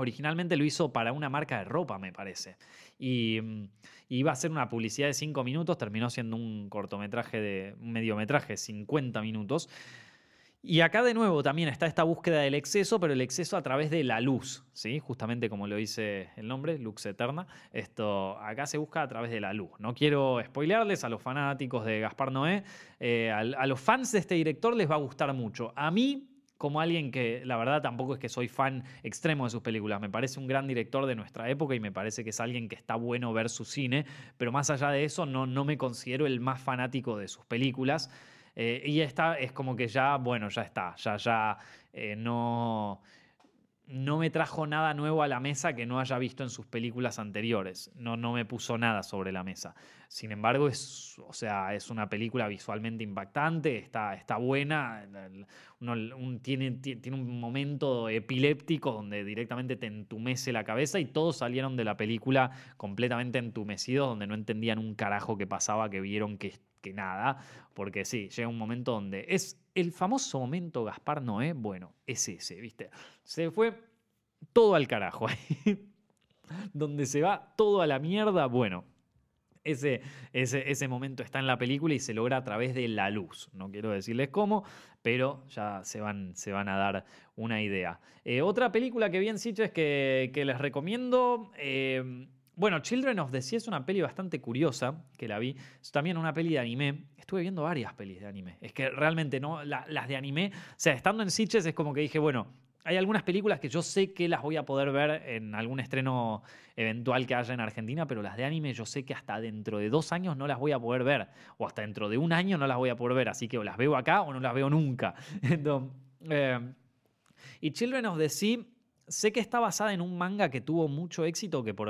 Originalmente lo hizo para una marca de ropa, me parece. Y, mm, iba a ser una publicidad de 5 minutos, terminó siendo un cortometraje de un mediometraje, 50 minutos. Y acá de nuevo también está esta búsqueda del exceso, pero el exceso a través de la luz, ¿sí? Justamente como lo dice el nombre, Lux Eterna. Esto acá se busca a través de la luz. No quiero spoilearles a los fanáticos de Gaspar Noé. Eh, a, a los fans de este director les va a gustar mucho. A mí como alguien que la verdad tampoco es que soy fan extremo de sus películas, me parece un gran director de nuestra época y me parece que es alguien que está bueno ver su cine, pero más allá de eso no, no me considero el más fanático de sus películas. Eh, y esta es como que ya, bueno, ya está, ya, ya eh, no no me trajo nada nuevo a la mesa que no haya visto en sus películas anteriores. No, no me puso nada sobre la mesa. Sin embargo, es, o sea, es una película visualmente impactante, está, está buena, tiene, tiene un momento epiléptico donde directamente te entumece la cabeza y todos salieron de la película completamente entumecidos, donde no entendían un carajo que pasaba, que vieron que que nada, porque sí, llega un momento donde es el famoso momento Gaspar Noé, bueno, es ese, ¿viste? Se fue todo al carajo ahí. *laughs* donde se va todo a la mierda, bueno, ese, ese, ese, momento está en la película y se logra a través de la luz. No quiero decirles cómo, pero ya se van, se van a dar una idea. Eh, otra película que vi en Sitges que, que les recomiendo. Eh, bueno, Children of the Sea es una peli bastante curiosa, que la vi. Es también una peli de anime. Estuve viendo varias pelis de anime. Es que realmente, ¿no? las de anime, o sea, estando en Sitges es como que dije, bueno, hay algunas películas que yo sé que las voy a poder ver en algún estreno eventual que haya en Argentina, pero las de anime yo sé que hasta dentro de dos años no las voy a poder ver, o hasta dentro de un año no las voy a poder ver, así que o las veo acá o no las veo nunca. *laughs* Eh, y Children of the Sea Sé que está basada en un manga que tuvo mucho éxito, que por,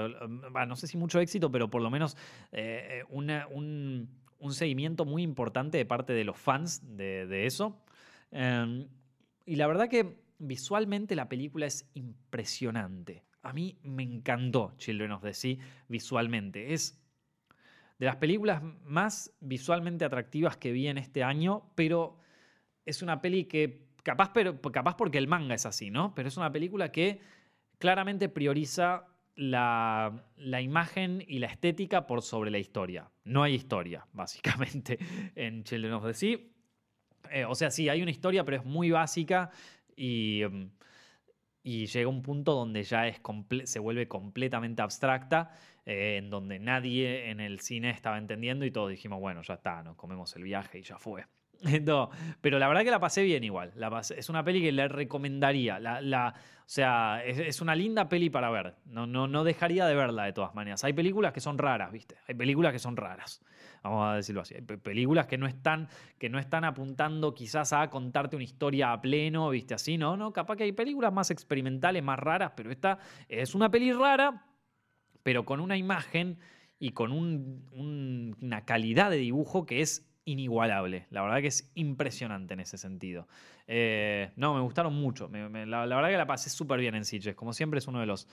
no sé si mucho éxito, pero por lo menos eh, un, seguimiento muy importante de parte de los fans de, eso. Em, y la verdad que visualmente la película es impresionante. A mí me encantó Children of the Sea visualmente. Es de las películas más visualmente atractivas que vi en este año, pero es una peli que capaz, pero, capaz porque el manga es así, ¿no? Pero es una película que claramente prioriza la, imagen y la estética por sobre la historia. No hay historia, *laughs* básicamente, en Children of the Sea. Eh, o sea, sí, hay una historia, pero es muy básica y, mm, y llega un punto donde ya es se vuelve completamente abstracta, eh, en donde nadie en el cine estaba entendiendo y todos dijimos, bueno, ya está, nos comemos el viaje y ya fue. *laughs* No, pero la verdad que la pasé bien igual. La es una peli que le recomendaría. La, o sea, es, una linda peli para ver. No, no, no dejaría de verla de todas maneras. Hay películas que son raras, ¿viste? Hay películas que son raras. Vamos a decirlo así. Hay películas que no están, que no están apuntando quizás a contarte una historia a pleno, ¿viste? Así, ¿no? No, capaz que hay películas más experimentales, más raras, pero esta es una peli rara, pero con una imagen y con una calidad de dibujo que es inigualable. La verdad que es impresionante en ese sentido. Eh, no, me gustaron mucho. la, verdad que la pasé súper bien en Sitges. Como siempre es uno de los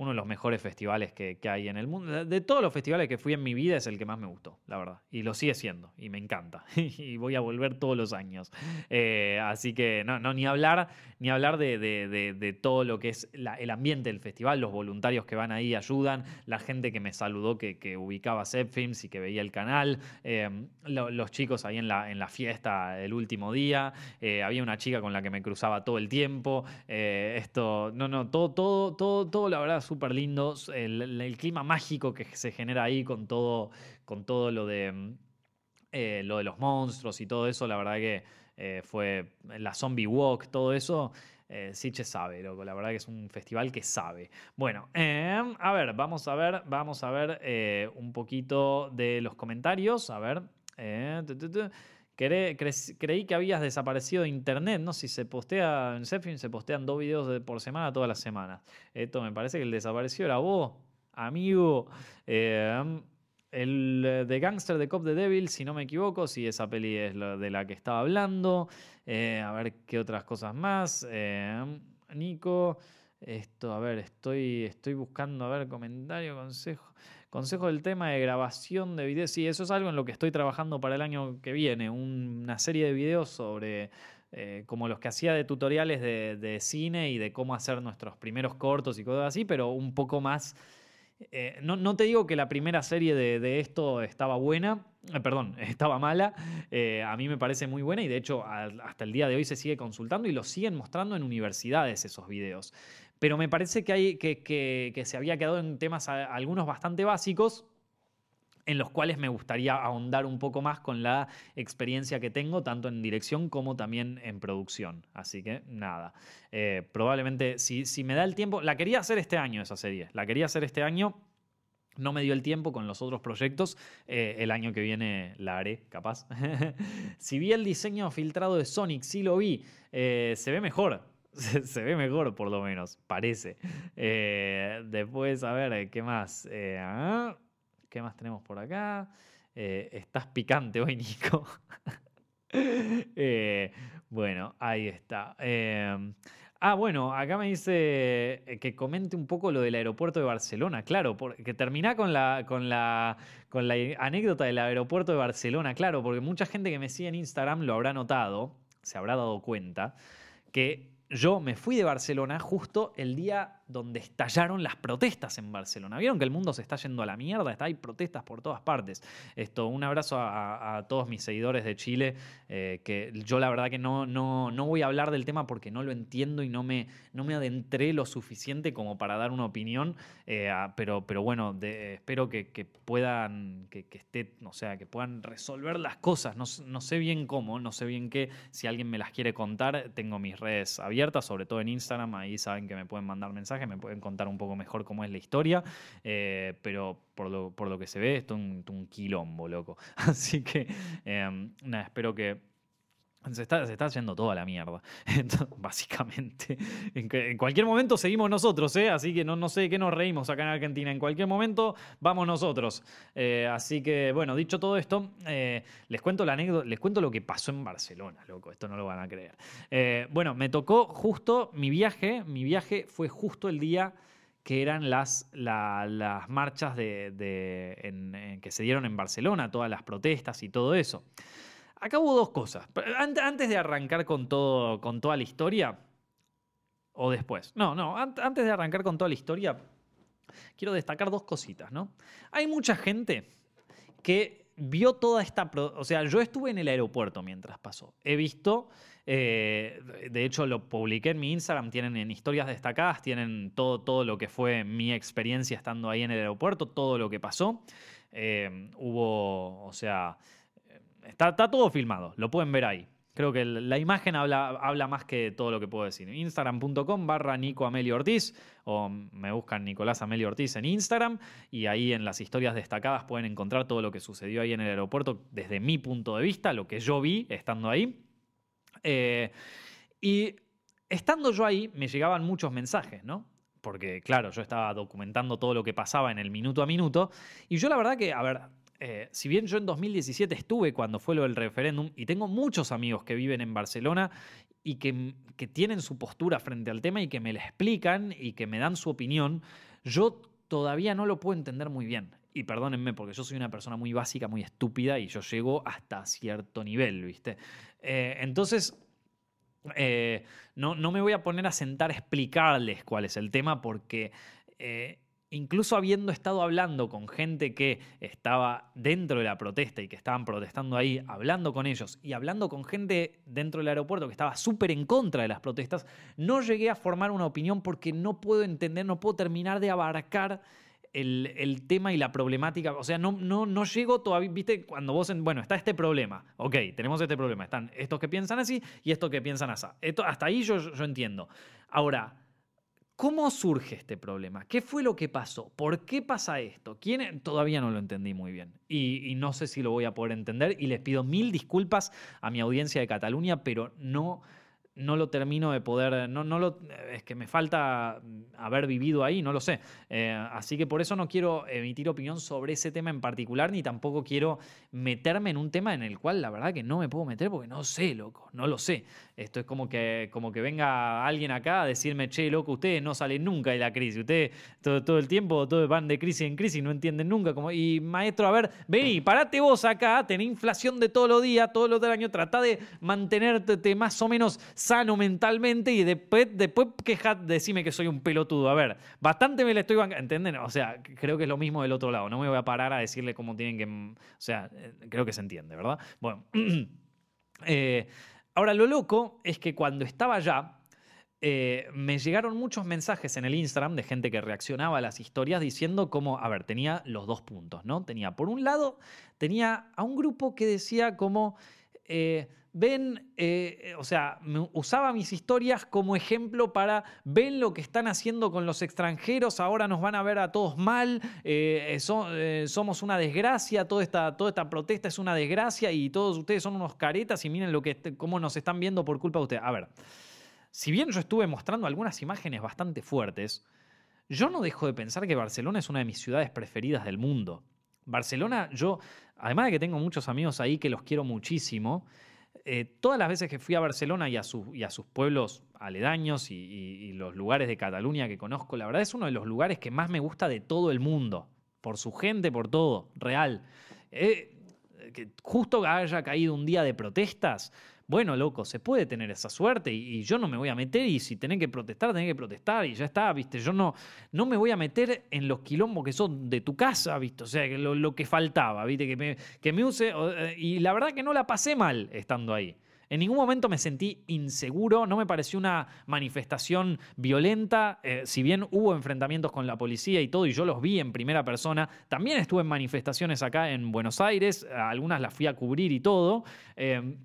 uno de los mejores festivales que, hay en el mundo. De todos los festivales que fui en mi vida es el que más me gustó, la verdad. Y lo sigue siendo, y me encanta. *laughs* y voy a volver todos los años. Eh, así que no, no, ni hablar, ni hablar de, todo lo que es el ambiente del festival, los voluntarios que van ahí ayudan, la gente que me saludó que, que ubicaba Zepfilms y que veía el canal, eh, los chicos ahí en la, en la fiesta el último día, eh, había una chica con la que me cruzaba todo el tiempo. esto, no, no, todo, todo, todo, todo, la verdad, súper lindos. El, clima mágico que se genera ahí con todo, con todo lo de, mm, eh, lo de los monstruos y todo eso, la verdad que eh, fue la Zombie Walk, todo eso. Eh, Siche sabe, loco. La verdad que es un festival que sabe. Bueno, em, a ver, vamos a ver, vamos a ver eh, un poquito de los comentarios. A ver creí que habías desaparecido de internet, ¿no? Si se postea en Zephyr, se postean dos videos por semana todas las semanas. Esto me parece que el desaparecido era vos, amigo. Eh, el de Gangster de Cop the Devil, si no me equivoco, si esa peli es la de la que estaba hablando. Eh, a ver qué otras cosas más. Eh, Nico, esto, a ver, estoy, estoy buscando, a ver, comentario, consejo. Consejo del tema de grabación de videos. Sí, eso es algo en lo que estoy trabajando para el año que viene. una serie de videos sobre eh, como los que hacía de tutoriales de, cine y de cómo hacer nuestros primeros cortos y cosas así, pero un poco más. Eh, no, te digo que la primera serie de, esto estaba buena, eh, perdón, *laughs* estaba mala. a mí me parece muy buena y de hecho hasta el día de hoy se sigue consultando y lo siguen mostrando en universidades esos videos pero me parece que, hay, que, se había quedado en temas algunos bastante básicos. en los cuales me gustaría ahondar un poco más con la experiencia que tengo, tanto en dirección como también en producción. Así que nada, eh, probablemente si, si me da el tiempo, la quería hacer este año esa serie, la quería hacer este año. No me dio el tiempo con los otros proyectos. Eh, el año que viene la haré, capaz. *laughs* si vi el diseño filtrado de Sonic, sí lo vi. Eh, se ve mejor. *laughs* Se, ve mejor, por lo menos. Parece. después, a ver, ¿qué más? Ah, ¿Qué más tenemos por acá? Eh, estás picante hoy, *laughs* Nico. Eh, bueno, ahí está. Ah, bueno, acá me dice eh, que comente un poco lo del aeropuerto de Barcelona. Claro, que termina con la, con, la, con la anécdota del aeropuerto de Barcelona. Claro, porque mucha gente que me sigue en Instagram lo habrá notado, se habrá dado cuenta, que yo me fui de Barcelona justo el día donde estallaron las protestas en Barcelona. Vieron que el mundo se está yendo a la mierda, está, hay protestas por todas partes. Esto, un abrazo a, todos mis seguidores de Chile, eh, que yo la verdad que no, no, no voy a hablar del tema porque no lo entiendo y no me, no me adentré lo suficiente como para dar una opinión, eh, pero, pero bueno, espero que, puedan, que, esté, o sea, que puedan resolver las cosas. No, no sé bien cómo, no sé bien qué, si alguien me las quiere contar, tengo mis redes abiertas, sobre todo en Instagram, ahí saben que me pueden mandar mensajes me pueden contar un poco mejor cómo es la historia, eh, pero por lo, por lo, que se ve, esto es un, quilombo, loco. *laughs* Así que, em, nada, espero que se está, se está yendo toda la mierda, *laughs* básicamente. En, cualquier momento seguimos nosotros, ¿eh? así que no, no sé qué nos reímos acá en Argentina. En cualquier momento vamos nosotros. Eh, así que, bueno, dicho todo esto, eh, les cuento la anécdota, les cuento lo que pasó en Barcelona, loco. Esto no lo van a creer. bueno, me tocó justo mi viaje. Mi viaje fue justo el día que eran las, las marchas de, que se dieron en Barcelona, todas las protestas y todo eso. Acá hubo dos cosas. Antes de arrancar con, todo, con toda la historia, o después. No, no, antes de arrancar con toda la historia, quiero destacar dos cositas, ¿no? Hay mucha gente que vio toda esta... O sea, yo estuve en el aeropuerto mientras pasó. He visto, eh, de hecho lo publiqué en mi Instagram, tienen en historias destacadas, tienen todo, todo lo que fue mi experiencia estando ahí en el aeropuerto, todo lo que pasó. Eh, hubo, o sea, Está, todo filmado, lo pueden ver ahí. Creo que la imagen habla, más que todo lo que puedo decir. Instagram.com barra Nico Amelio Ortiz o me buscan Nicolás Amelio Ortiz en Instagram y ahí en las historias destacadas pueden encontrar todo lo que sucedió ahí en el aeropuerto desde mi punto de vista, lo que yo vi estando ahí. Eh, y estando yo ahí me llegaban muchos mensajes, ¿no? Porque claro, yo estaba documentando todo lo que pasaba en el minuto a minuto y yo la verdad que, a ver, eh, si bien yo en 2017 estuve cuando fue lo del referéndum y tengo muchos amigos que viven en Barcelona y que, que, tienen su postura frente al tema y que me la explican y que me dan su opinión, yo todavía no lo puedo entender muy bien. Y perdónenme porque yo soy una persona muy básica, muy estúpida y yo llego hasta cierto nivel, ¿viste? Eh, entonces, eh, no, no, me voy a poner a sentar a explicarles cuál es el tema porque incluso habiendo estado hablando con gente que estaba dentro de la protesta y que estaban protestando ahí, hablando con ellos y hablando con gente dentro del aeropuerto que estaba súper en contra de las protestas, no llegué a formar una opinión porque no puedo entender, no puedo terminar de abarcar el, tema y la problemática. O sea, no, no, no llego todavía, viste, cuando vos, en, bueno, está este problema, ok, tenemos este problema, están estos que piensan así y estos que piensan así. Esto, hasta ahí yo, yo entiendo. Ahora, ¿Cómo surge este problema? ¿Qué fue lo que pasó? ¿Por qué pasa esto? ¿Quién? Todavía no lo entendí muy bien y, no sé si lo voy a poder entender y les pido mil disculpas a mi audiencia de Cataluña, pero no no lo termino de poder, no, no es que me falta haber vivido ahí, no lo sé. Eh, así que por eso no quiero emitir opinión sobre ese tema en particular, ni tampoco quiero meterme en un tema en el cual la verdad que no me puedo meter porque no sé, loco, no lo sé. Esto es como que, como que venga alguien acá a decirme, che, loco, ustedes no salen nunca de la crisis, ustedes todo, todo el tiempo todo van de crisis en crisis, no entienden nunca. Como, y maestro, a ver, vení, parate vos acá, tenés inflación de todos los días, todos los del año, trata de mantenerte más o menos sano mentalmente y después, después decime que soy un pelotudo. A ver, bastante me le estoy ¿entienden? O sea, creo que es lo mismo del otro lado. No me voy a parar a decirle cómo tienen que. O sea, eh, creo que se entiende, ¿verdad? Bueno. *clears throat* Eh, ahora, lo loco es que cuando estaba allá, eh, me llegaron muchos mensajes en el Instagram de gente que reaccionaba a las historias diciendo como, a ver, tenía los dos puntos, ¿no? Tenía, por un lado, tenía a un grupo que decía como, eh, ven, eh, o sea, usaba mis historias como ejemplo para, ven lo que están haciendo con los extranjeros, ahora nos van a ver a todos mal, somos una desgracia, toda esta, toda esta protesta es una desgracia y todos ustedes son unos caretas y miren lo que, cómo nos están viendo por culpa de ustedes. A ver si bien yo estuve mostrando algunas imágenes bastante fuertes, yo no dejo de pensar que Barcelona es una de mis ciudades preferidas del mundo. Barcelona, yo, además de que tengo muchos amigos ahí que los quiero muchísimo, eh, todas las veces que fui a Barcelona y a, a sus pueblos aledaños y, los lugares de Cataluña que conozco, la verdad es uno de los lugares que más me gusta de todo el mundo. Por su gente, por todo, real. Eh, que justo haya caído un día de protestas, bueno, loco, se puede tener esa suerte y, yo no me voy a meter y si tenés que protestar, tenés que protestar y ya está, ¿viste? Yo no, no me voy a meter en los quilombos que son de tu casa, ¿viste? O sea, lo, lo que faltaba, ¿viste? Que me, que me use... Eh, y la verdad que no la pasé mal estando ahí. En ningún momento me sentí inseguro, no me pareció una manifestación violenta, eh, si bien hubo enfrentamientos con la policía y todo, y yo los vi en primera persona, también estuve en manifestaciones acá en Buenos Aires, algunas las fui a cubrir y todo. Eh,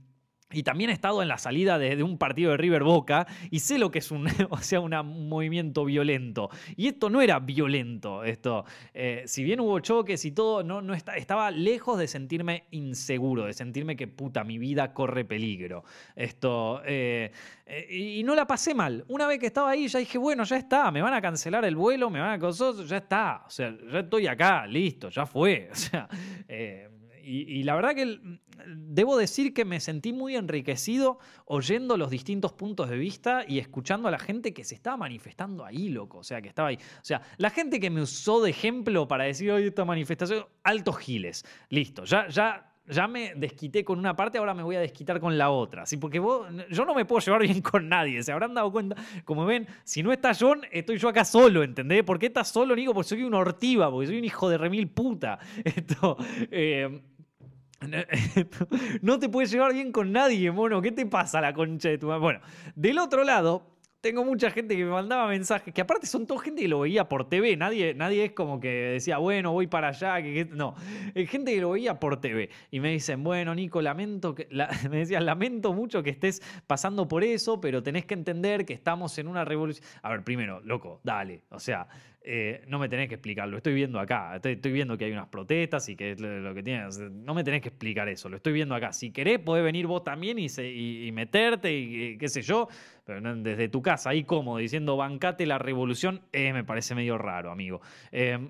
y también he estado en la salida de, un partido de River Boca y sé lo que es un, *laughs* o sea, un movimiento violento. Y esto no era violento. Esto, eh, si bien hubo choques y todo, no, no estaba lejos de sentirme inseguro, de sentirme que puta, mi vida corre peligro. Esto, eh, eh, y, no la pasé mal. Una vez que estaba ahí, ya dije, bueno, ya está, me van a cancelar el vuelo, me van a cosas, ya está. O sea, ya estoy acá, listo, ya fue. *laughs* O sea, y, la verdad que debo decir que me sentí muy enriquecido oyendo los distintos puntos de vista y escuchando a la gente que se estaba manifestando ahí, loco. O sea, que estaba ahí. O sea, la gente que me usó de ejemplo para decir, hoy esta manifestación, altos giles. Listo, ya, ya ya me desquité con una parte, ahora me voy a desquitar con la otra. ¿sí? Porque yo no me puedo llevar bien con nadie. Se habrán dado cuenta. Como ven, si no está John, estoy yo acá solo, ¿entendés? ¿Por qué estás solo, Nico? Porque soy un ortiva, porque soy un hijo de remil puta. *laughs* Esto. Eh, *laughs* no te puedes llevar bien con nadie, mono. ¿Qué te pasa la concha de tu madre? Bueno, del otro lado, tengo mucha gente que me mandaba mensajes, que aparte son toda gente que lo veía por TV, nadie, nadie es como que decía, bueno, voy para allá, que, no, hay gente que lo veía por TV y me dicen, bueno, Nico, lamento, *laughs* me decían, lamento mucho que estés pasando por eso, pero tenés que entender que estamos en una revolución. A ver, primero, loco, dale, o sea, eh, no me tenés que explicarlo, estoy viendo acá, estoy, viendo que hay unas protestas y que es lo que tienes, no me tenés que explicar eso, lo estoy viendo acá. Si querés, podés venir vos también y, meterte y, qué sé yo, pero desde tu casa, ahí como diciendo bancate la revolución, eh, me parece medio raro, amigo. Em,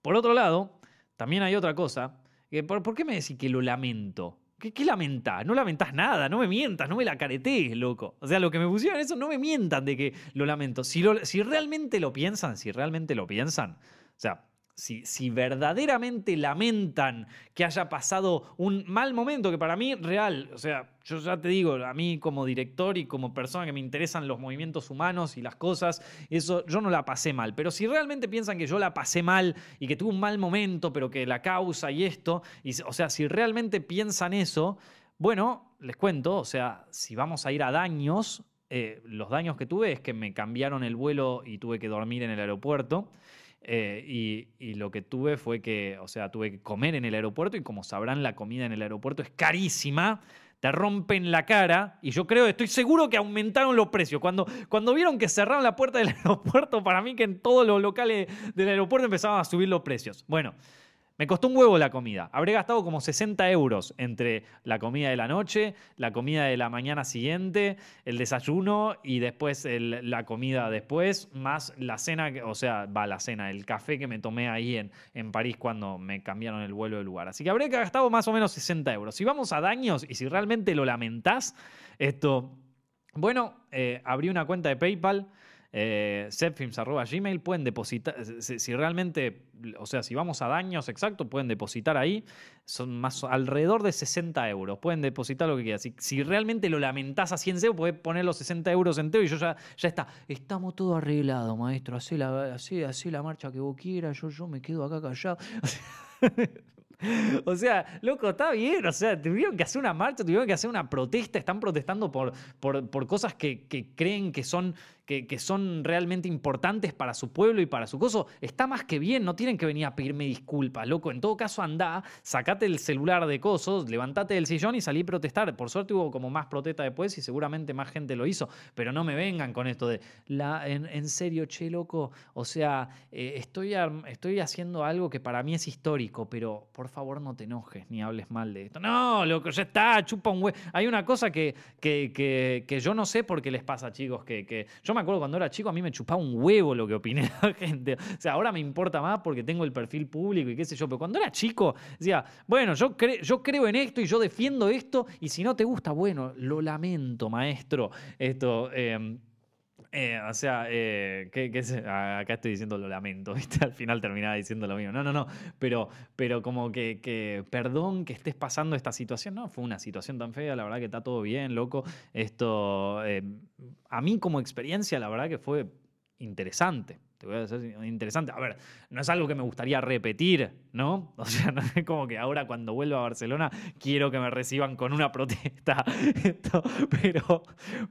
por otro lado, también hay otra cosa, ¿por, qué me decís que lo lamento? ¿Qué, ¿Qué, lamentás? No lamentás nada, no me mientas, no me la caretees, loco. O sea, lo que me pusieron eso, no me mientan de que lo lamento. Si, si realmente lo piensan, si realmente lo piensan, o sea, si, verdaderamente lamentan que haya pasado un mal momento, que para mí real, o sea, yo ya te digo, a mí como director y como persona que me interesan los movimientos humanos y las cosas, eso yo no la pasé mal, pero si realmente piensan que yo la pasé mal y que tuve un mal momento, pero que la causa y esto, o sea, si realmente piensan eso, bueno, les cuento, o sea, si vamos a ir a daños, eh, los daños que tuve es que me cambiaron el vuelo y tuve que dormir en el aeropuerto. Eh, y, lo que tuve fue que, o sea, tuve que comer en el aeropuerto y como sabrán, la comida en el aeropuerto es carísima. Te rompen la cara y yo creo, estoy seguro que aumentaron los precios. Cuando, cuando vieron que cerraron la puerta del *laughs* aeropuerto, para mí que en todos los locales del aeropuerto empezaban a subir los precios. Bueno, me costó un huevo la comida. Habré gastado como 60 euros entre la comida de la noche, la comida de la mañana siguiente, el desayuno y después la comida después, más la cena, o sea, va la cena, el café que me tomé ahí en, en París cuando me cambiaron el vuelo de lugar. Así que habré gastado más o menos 60 euros. Si vamos a daños y si realmente lo lamentás, esto, bueno, eh, abrí una cuenta de PayPal eh, gmail pueden depositar, si, realmente, o sea, si vamos a daños exactos, pueden depositar ahí, son más alrededor de 60 euros, pueden depositar lo que quieran. Si, si realmente lo lamentás a 100 euros, puedes poner los 60 euros enteros y yo ya, ya está, estamos todo arreglado, maestro, así la, así, así la marcha que vos quieras, yo, yo me quedo acá callado. *laughs* O sea, loco, está bien. O sea, tuvieron que hacer una marcha, tuvieron que hacer una protesta. Están protestando por, por, por cosas que, creen que son que, son realmente importantes para su pueblo y para su coso, está más que bien, no tienen que venir a pedirme disculpas, loco. En todo caso, anda, sacate el celular de cosos, levantate del sillón y salí a protestar. Por suerte hubo como más protesta después y seguramente más gente lo hizo, pero no me vengan con esto de, la, en, serio, che, loco, o sea, eh, estoy, estoy haciendo algo que para mí es histórico, pero por favor no te enojes ni hables mal de esto. No, loco, ya está, chupa un huevo. Hay una cosa que, que, que, yo no sé por qué les pasa, chicos, que, acuerdo cuando era chico, a mí me chupaba un huevo lo que opiné *laughs* la gente. O sea, ahora me importa más porque tengo el perfil público y qué sé yo. Pero cuando era chico, decía, bueno, yo, yo creo en esto y yo defiendo esto. Y si no te gusta, bueno, lo lamento, maestro. Esto. Em, eh, o sea, eh, acá estoy diciendo lo lamento, *laughs* ¿viste? Al final terminaba diciendo lo mío. No, no, no, pero, pero como que, que, perdón que estés pasando esta situación. No, fue una situación tan fea, la verdad que está todo bien, loco. Esto, eh, a mí como experiencia, la verdad que fue interesante. Te voy a decir interesante. A ver, no es algo que me gustaría repetir, ¿no? *laughs* O sea, no es como que ahora cuando vuelva a Barcelona quiero que me reciban con una protesta. *laughs* pero,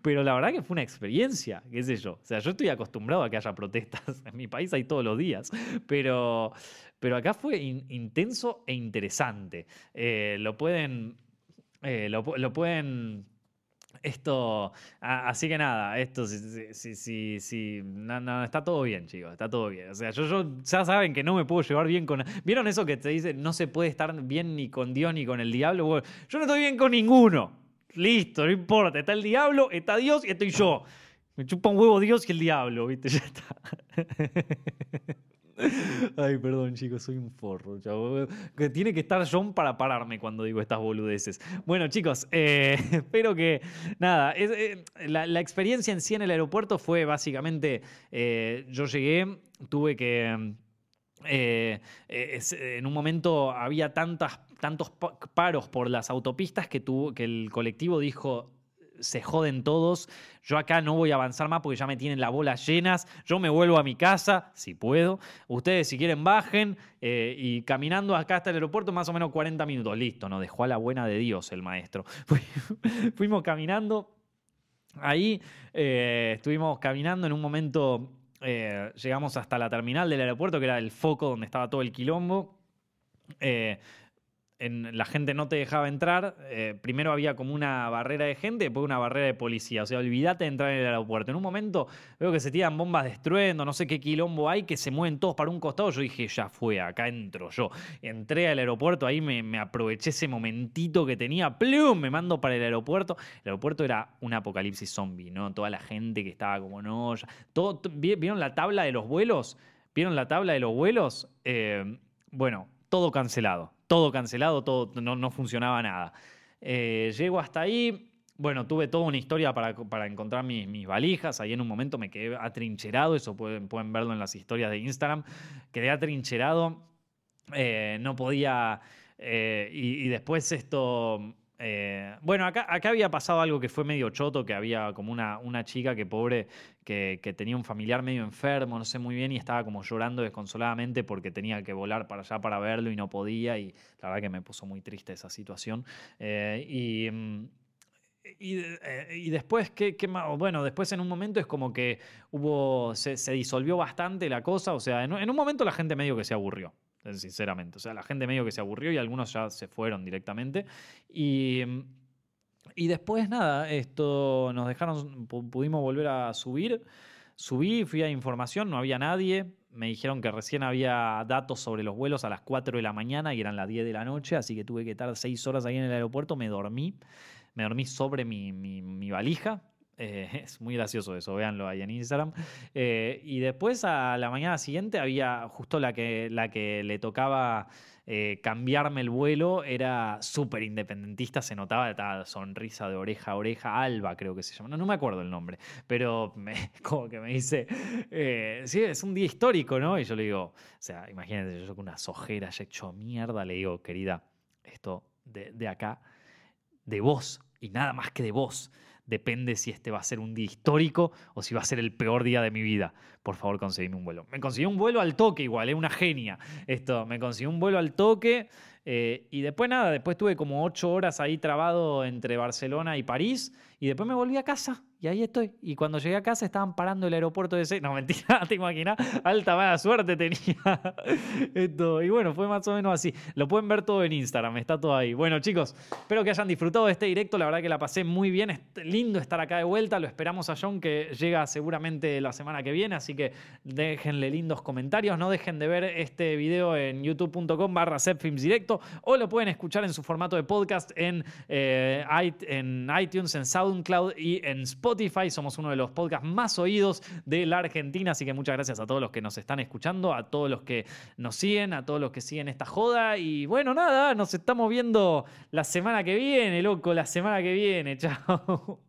pero la verdad que fue una experiencia, qué sé yo. O sea, yo estoy acostumbrado a que haya protestas. *laughs* En mi país hay todos los días. Pero, pero acá fue intenso e interesante. Eh, lo pueden. Eh, lo pueden esto, así que nada, esto, sí, sí, sí, no, está todo bien, chicos, está todo bien. O sea, yo, yo, ya saben que no me puedo llevar bien con... ¿Vieron eso que te dice, no se puede estar bien ni con Dios ni con el diablo? yo no estoy bien con ninguno. Listo, no importa, está el diablo, está Dios y estoy yo. Me chupa un huevo Dios y el diablo, ¿viste? *laughs* Ya está. *laughs* Ay, perdón, chicos, soy un forro. Que tiene que estar John para pararme cuando digo estas boludeces. Bueno, chicos, eh, *laughs* espero que. Nada, eh, la, experiencia en sí en el aeropuerto fue básicamente. Eh, yo llegué, tuve que. en un momento había tantas, tantos paros por las autopistas que el colectivo dijo se joden todos, yo acá no voy a avanzar más porque ya me tienen las bolas llenas, yo me vuelvo a mi casa, si puedo, ustedes si quieren bajen eh, y caminando acá hasta el aeropuerto más o menos 40 minutos, listo, nos dejó a la buena de Dios el maestro. *laughs* Fuimos caminando, ahí eh, estuvimos caminando. En un momento, eh, llegamos hasta la terminal del aeropuerto, que era el foco donde estaba todo el quilombo la gente no te dejaba entrar. Eh, primero había como una barrera de gente, después una barrera de policía. O sea, olvídate de entrar en el aeropuerto. En un momento veo que se tiran bombas destruyendo, no sé qué quilombo hay, que se mueven todos para un costado. Yo dije, ya fue, acá entro yo. Entré al aeropuerto, ahí me, aproveché ese momentito que tenía, ¡plum! Me mando para el aeropuerto. El aeropuerto era un apocalipsis zombie, ¿no? Toda la gente que estaba como, no, ¿Vieron la tabla de los vuelos? ¿Vieron la tabla de los vuelos? Eh, bueno, todo cancelado todo cancelado, todo, no, funcionaba nada. Eh, llego hasta ahí, bueno, tuve toda una historia para, para encontrar mis, valijas. Ahí en un momento me quedé atrincherado, eso pueden, pueden verlo en las historias de Instagram. Quedé atrincherado, eh, no podía. Eh, y, después esto. Bueno, acá, había pasado algo que fue medio choto, que había como una, chica que pobre que, tenía un familiar medio enfermo, no sé muy bien, y estaba como llorando desconsoladamente porque tenía que volar para allá para verlo y no podía, y la verdad que me puso muy triste esa situación. Eh, y. Mm, eh, y, después, ¿qué, más? Bueno, después en un momento es como que hubo, se, disolvió bastante la cosa, o sea, en, un momento la gente medio que se aburrió, sinceramente, o sea, la gente medio que se aburrió y algunos ya se fueron directamente. Y, y después, nada, esto nos dejaron, pudimos volver a subir. Subí, fui a información, no había nadie. Me dijeron que recién había datos sobre los vuelos a las 4 de la mañana y eran las 10 de la noche, así que tuve que estar 6 horas ahí en el aeropuerto. Me dormí, me dormí sobre mi, mi, valija. Eh, *laughs* es muy gracioso eso, véanlo ahí en Instagram. Eh, y después a la mañana siguiente había justo la que, la que le tocaba eh, cambiarme el vuelo, era súper independentista, se notaba esta sonrisa de oreja a oreja, Alba creo que se llama, no, me acuerdo el nombre, pero *laughs* como que me dice, sí, es un día histórico, ¿no? Y yo le digo, o sea, imagínate, yo con unas ojeras ya hecho mierda, le digo, querida, esto de, de acá, de vos, y nada más que de vos, depende si este va a ser un día histórico o si va a ser el peor día de mi vida. Por favor, conseguime un vuelo. Me conseguí un vuelo al toque igual, es una genia. Esto, me conseguí un vuelo al toque. Eh, y después nada, después tuve como ocho horas ahí trabado entre Barcelona y París. Y después me volví a casa y ahí estoy. Y cuando llegué a casa estaban parando el aeropuerto de ese. No, mentira, *laughs* te imaginas. Alta mala suerte tenía. *laughs* Esto. Y bueno, fue más o menos así. Lo pueden ver todo en Instagram, está todo ahí. Bueno, chicos, espero que hayan disfrutado de este directo. La verdad que la pasé muy bien. Es lindo estar acá de vuelta. Lo esperamos a John, que llega seguramente la semana que viene. Así que déjenle lindos comentarios. No dejen de ver este video en youtube.com barra directo. O lo pueden escuchar en su formato de podcast en, eh, en iTunes, en SoundCloud y en Spotify Spotify. Somos uno de los podcasts más oídos de la Argentina, así que muchas gracias a todos los que nos están escuchando, a todos los que nos siguen, a todos los que siguen esta joda. Y bueno, nada, nos estamos viendo la semana que viene, loco, la semana que viene. *laughs* Chao.